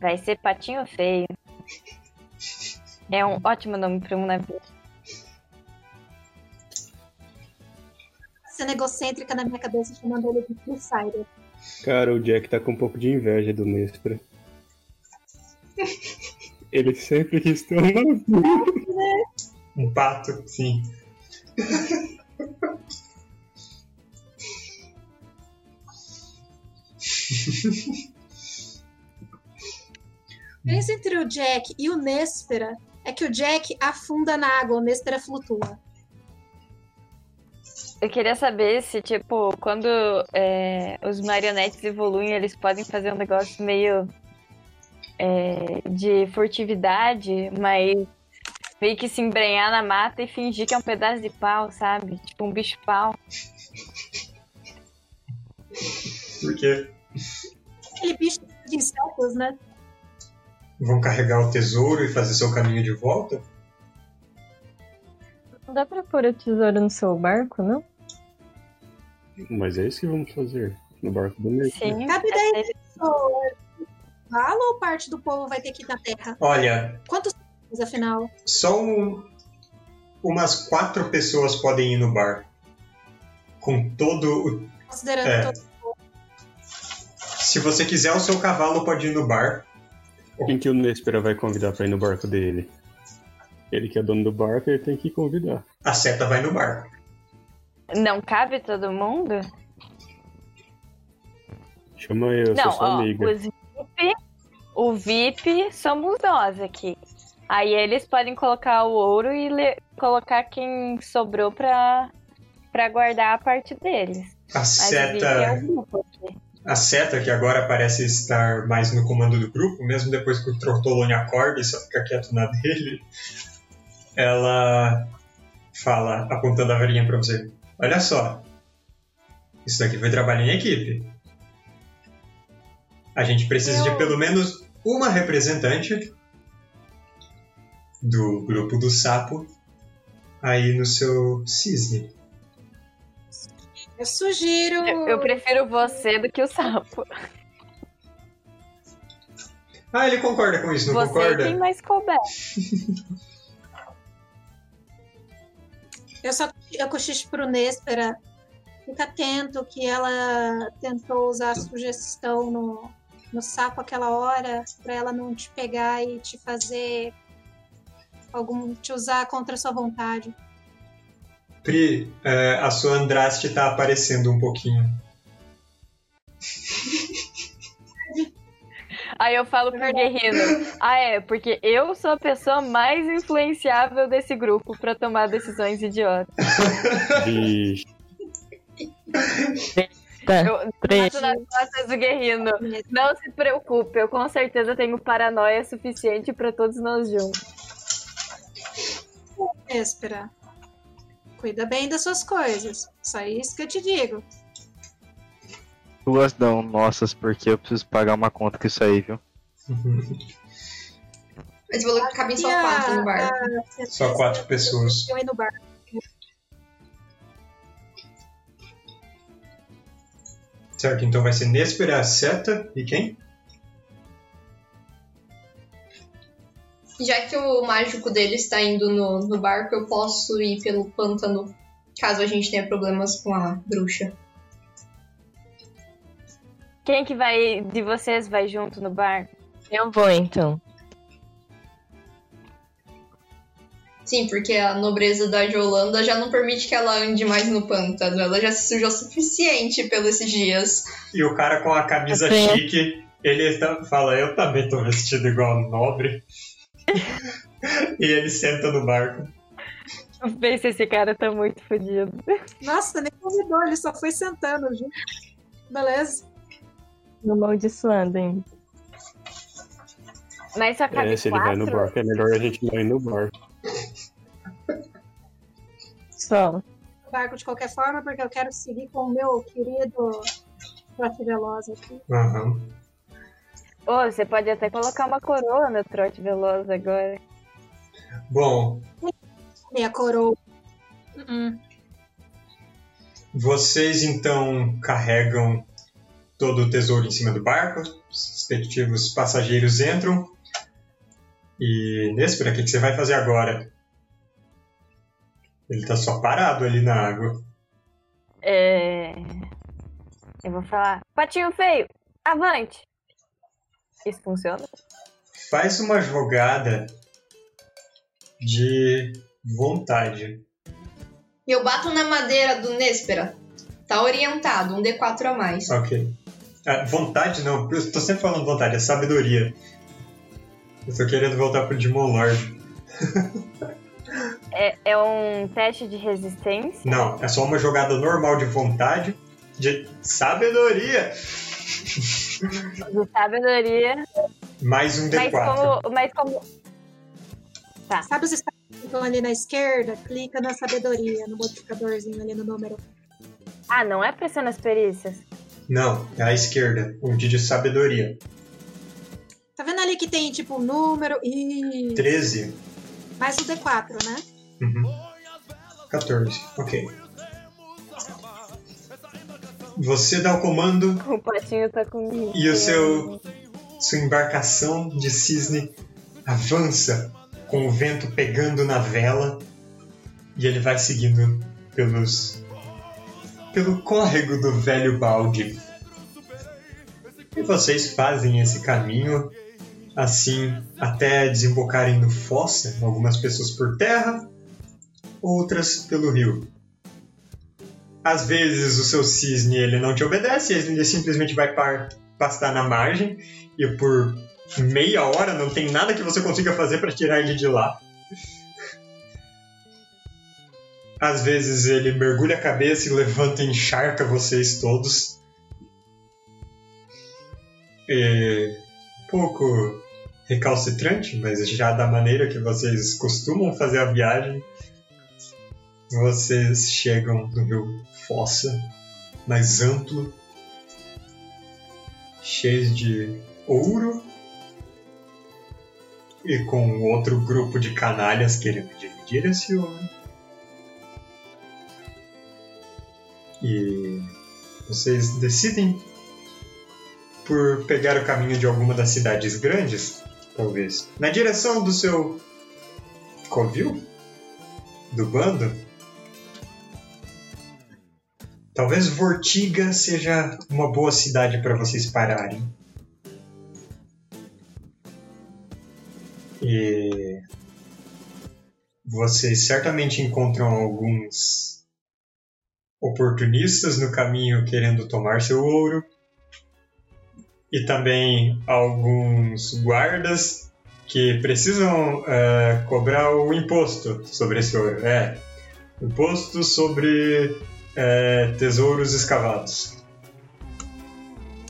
Vai ser Patinho Feio. É um ótimo nome para um navio. Sendo egocêntrica na minha cabeça, chamando ele de Crusader. Cara, o Jack tá com um pouco de inveja do Nespra. <laughs> Ele sempre quis ter um navio. Um pato, sim. A diferença entre o Jack e o Néspera é que o Jack afunda na água, o Néspera flutua. Eu queria saber se, tipo, quando é, os marionetes evoluem, eles podem fazer um negócio meio é, de furtividade, mas meio que se embrenhar na mata e fingir que é um pedaço de pau, sabe? Tipo um bicho pau. Por quê? Aquele bicho de insetos, né? Vão carregar o tesouro e fazer seu caminho de volta? Não dá pra pôr o tesouro no seu barco, não? Mas é isso que vamos fazer no barco do Nespra. Sim. Cabe é 10 dele. pessoas. Fala ou parte do povo vai ter que ir na terra? Olha, Quantos pessoas, afinal? só um- umas quatro pessoas podem ir no bar. Com todo o. Considerando É. todos. Se você quiser, o seu cavalo pode ir no bar. Quem que o Nespera vai convidar pra ir no barco dele? Ele que é dono do barco, ele tem que convidar. A seta vai no bar. Não cabe todo mundo? Chama eu, não, sou sua ó, amiga. os VIP, o VIP somos nós aqui. Aí eles podem colocar o ouro e le- colocar quem sobrou pra, pra guardar a parte deles. A Mas o VIP é a seta, que agora parece estar mais no comando do grupo, mesmo depois que o Trotolone acorda e só fica quieto na <laughs> dele, ela fala, apontando a varinha pra você: Olha só, isso daqui foi trabalho em equipe. A gente precisa de Eu- pelo menos uma representante do grupo do sapo aí no seu cisne. Eu sugiro. Eu, eu prefiro você do que o sapo. Ah, ele concorda com isso, não você concorda? tem mais coberto. <laughs> Eu só eu cochicho pro Néspera. Fica atento que ela tentou usar a sugestão no, no sapo aquela hora pra ela não te pegar e te fazer algum te usar contra a sua vontade. Pri, é, a sua Andraste tá aparecendo um pouquinho. Aí eu falo pro Guerrino, ah é, porque eu sou a pessoa mais influenciável desse grupo pra tomar decisões idiotas. Vixe. Tá. Eu Três. bato nas costas do Guerrino. Não se preocupe, eu com certeza tenho paranoia suficiente pra todos nós juntos. Véspera. Cuida bem das suas coisas. Só isso que eu te digo. Duas não, nossas, porque eu preciso pagar uma conta com isso aí, viu? <laughs> Mas falou que cabem só quatro no bar. a- Só quatro pessoas. Eu no bar. Certo, então vai ser Néspera, Seta e quem? Já que o mágico dele está indo no, no barco, eu posso ir pelo pântano, caso a gente tenha problemas com a bruxa. Quem que vai de vocês vai junto no bar? Eu vou então. Sim, porque a nobreza da Jolanda já não permite que ela ande mais no pântano. Ela já se sujou o suficiente pelos dias. E o cara com a camisa Sim. chique, ele tá- fala, eu também tô vestido igual nobre. <laughs> e ele senta no barco. Vê se esse cara tá muito fodido. Nossa, nem convidou, ele só foi sentando junto. Beleza. No amaldiçoando ainda. Mas só cabe É, se ele vai no quatro? barco, é melhor a gente não ir no barco. Só. Barco de qualquer forma, porque eu quero seguir com o meu querido Trote Veloz aqui. Aham. Ô, você pode até colocar uma coroa no trote veloz agora. Bom, Minha coroa. Uh-uh. vocês então carregam todo o tesouro em cima do barco, os respectivos passageiros entram. E Néspera, o que que você vai fazer agora? Ele tá só parado ali na água. É... Eu vou falar, patinho feio, avante! Isso funciona? Faz uma jogada de vontade. E eu bato na madeira do Néspera. Tá orientado, um D4 a mais. Ok. Ah, vontade não, eu tô sempre falando vontade, é sabedoria. Eu tô querendo voltar pro Demon Lord. <laughs> É, é um teste de resistência? Não, é só uma jogada normal de vontade, de sabedoria, De sabedoria. mais um Mas D4. como, mas como. Sabe os estados que estão ali na esquerda? Clica na sabedoria, no modificadorzinho ali no número. Ah, não é pressão nas perícias? Não, é à esquerda, um de sabedoria. Tá vendo ali que tem tipo número e 13. mais o D4, né? Uhum. 14, ok. Você dá o comando O patinho tá comigo. e o seu sua embarcação de cisne avança com o vento pegando na vela e ele vai seguindo pelos pelo córrego do velho balde. E vocês fazem esse caminho assim até desembocarem no fossa, algumas pessoas por terra, outras pelo rio. Às vezes o seu cisne ele não te obedece, ele simplesmente vai pastar na margem e por meia hora não tem nada que você consiga fazer para tirar ele de lá. Às vezes ele mergulha a cabeça e levanta e encharca vocês todos. É pouco recalcitrante, mas já da maneira que vocês costumam fazer a viagem, vocês chegam no rio Fossa, mais amplo, cheio de ouro e com outro grupo de canalhas querendo dividir esse ouro. E vocês decidem por pegar o caminho de alguma das cidades grandes, talvez, na direção do seu covil, do bando. Talvez Vortiga seja uma boa cidade para vocês pararem. E vocês certamente encontram alguns oportunistas no caminho querendo tomar seu ouro. e também alguns guardas que precisam é, cobrar o imposto sobre esse ouro. É, imposto sobre é, tesouros escavados.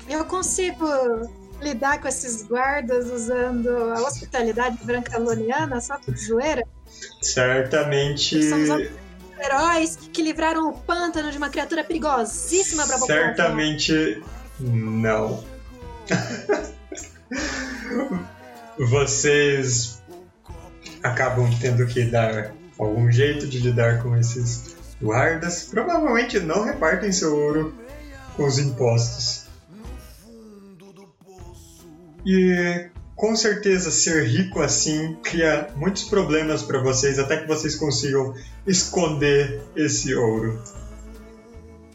Eu consigo lidar com esses guardas usando a hospitalidade brancaloniana só por zoeira? Certamente. Somos heróis que livraram o pântano de uma criatura perigosíssima população. Certamente não. <laughs> Vocês acabam tendo que dar algum jeito de lidar com esses guardas. Provavelmente não repartem seu ouro com os impostos. E com certeza ser rico assim cria muitos problemas para vocês até que vocês consigam esconder esse ouro.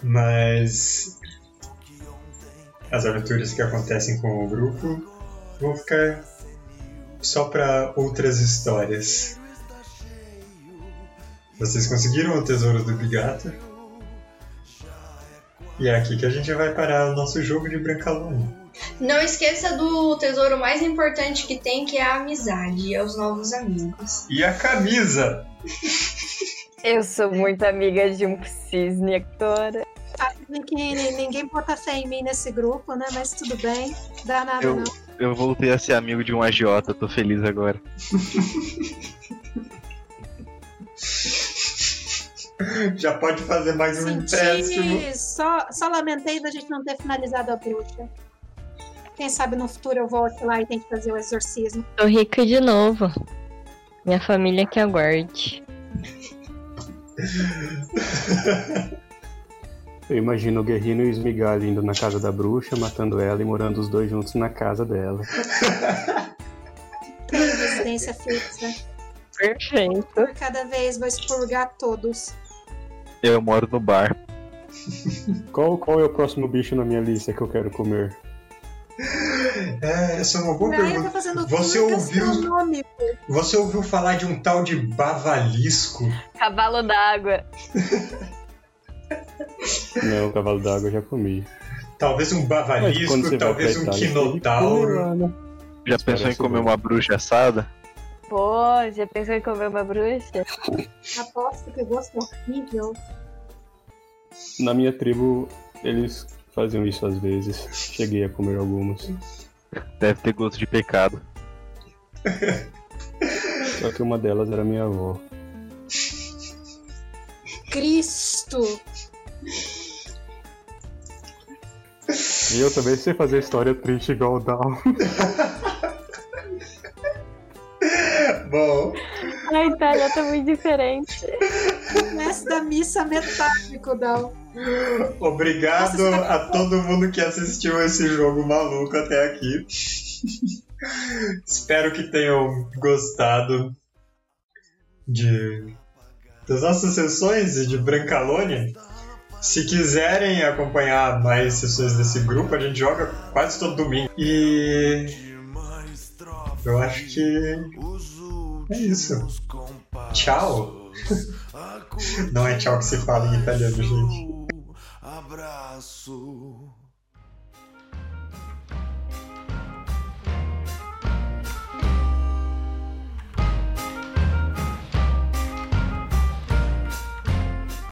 Mas as aventuras que acontecem com o grupo vão ficar só para outras histórias. Vocês conseguiram o tesouro do Bigato? E é aqui que a gente vai parar o nosso jogo de Brancalone. Não esqueça do tesouro mais importante que tem, que é a amizade e os novos amigos. E a camisa! <laughs> Eu sou muito amiga de um cisne agora. Sabe que ninguém bota fé em mim nesse grupo, né? Mas tudo bem, dá nada Eu, não. eu voltei a ser amigo de um agiota, tô feliz agora. <laughs> <laughs> Já pode fazer mais um empréstimo. Senti, só, só lamentei da gente não ter finalizado a bruxa. Quem sabe no futuro eu volte lá e tente fazer o exorcismo. Tô rica de novo. Minha família que aguarde. <laughs> Eu imagino o Guerrino e o Esmigalho indo na casa da bruxa, matando ela e morando os dois juntos na casa dela. Residência fixa. Perfeito. Por cada vez vou expurgar todos. Eu moro no bar. Qual, qual é o próximo bicho na minha lista que eu quero comer? É, essa é uma boa pergunta. Você ouviu-. Você ouviu falar de um tal de bavalisco? Cavalo d'água. Não, cavalo d'água eu já comi. Talvez um bavalisco, talvez um Itália, quinotauro. Já Isso pensou em comer bom. uma bruxa assada? Pô, já pensou em comer uma bruxa? Aposto que gosto é horrível. Na minha tribo, eles faziam isso às vezes. Cheguei a comer algumas. Deve ter gosto de pecado. Só que uma delas era minha avó. Cristo! E eu também sei fazer história triste igual o Down. <laughs> Bom, A Itália tá muito diferente. O mestre da missa metálico, Dal. obrigado Nossa, tá a todo mundo que assistiu esse jogo maluco até aqui. Espero que tenham gostado de das nossas sessões e de Brancalônia. Se quiserem acompanhar mais sessões desse grupo, a gente joga quase todo domingo. E eu acho que é isso. Tchau. <laughs> Não é tchau que se fala em italiano, gente. Abraço.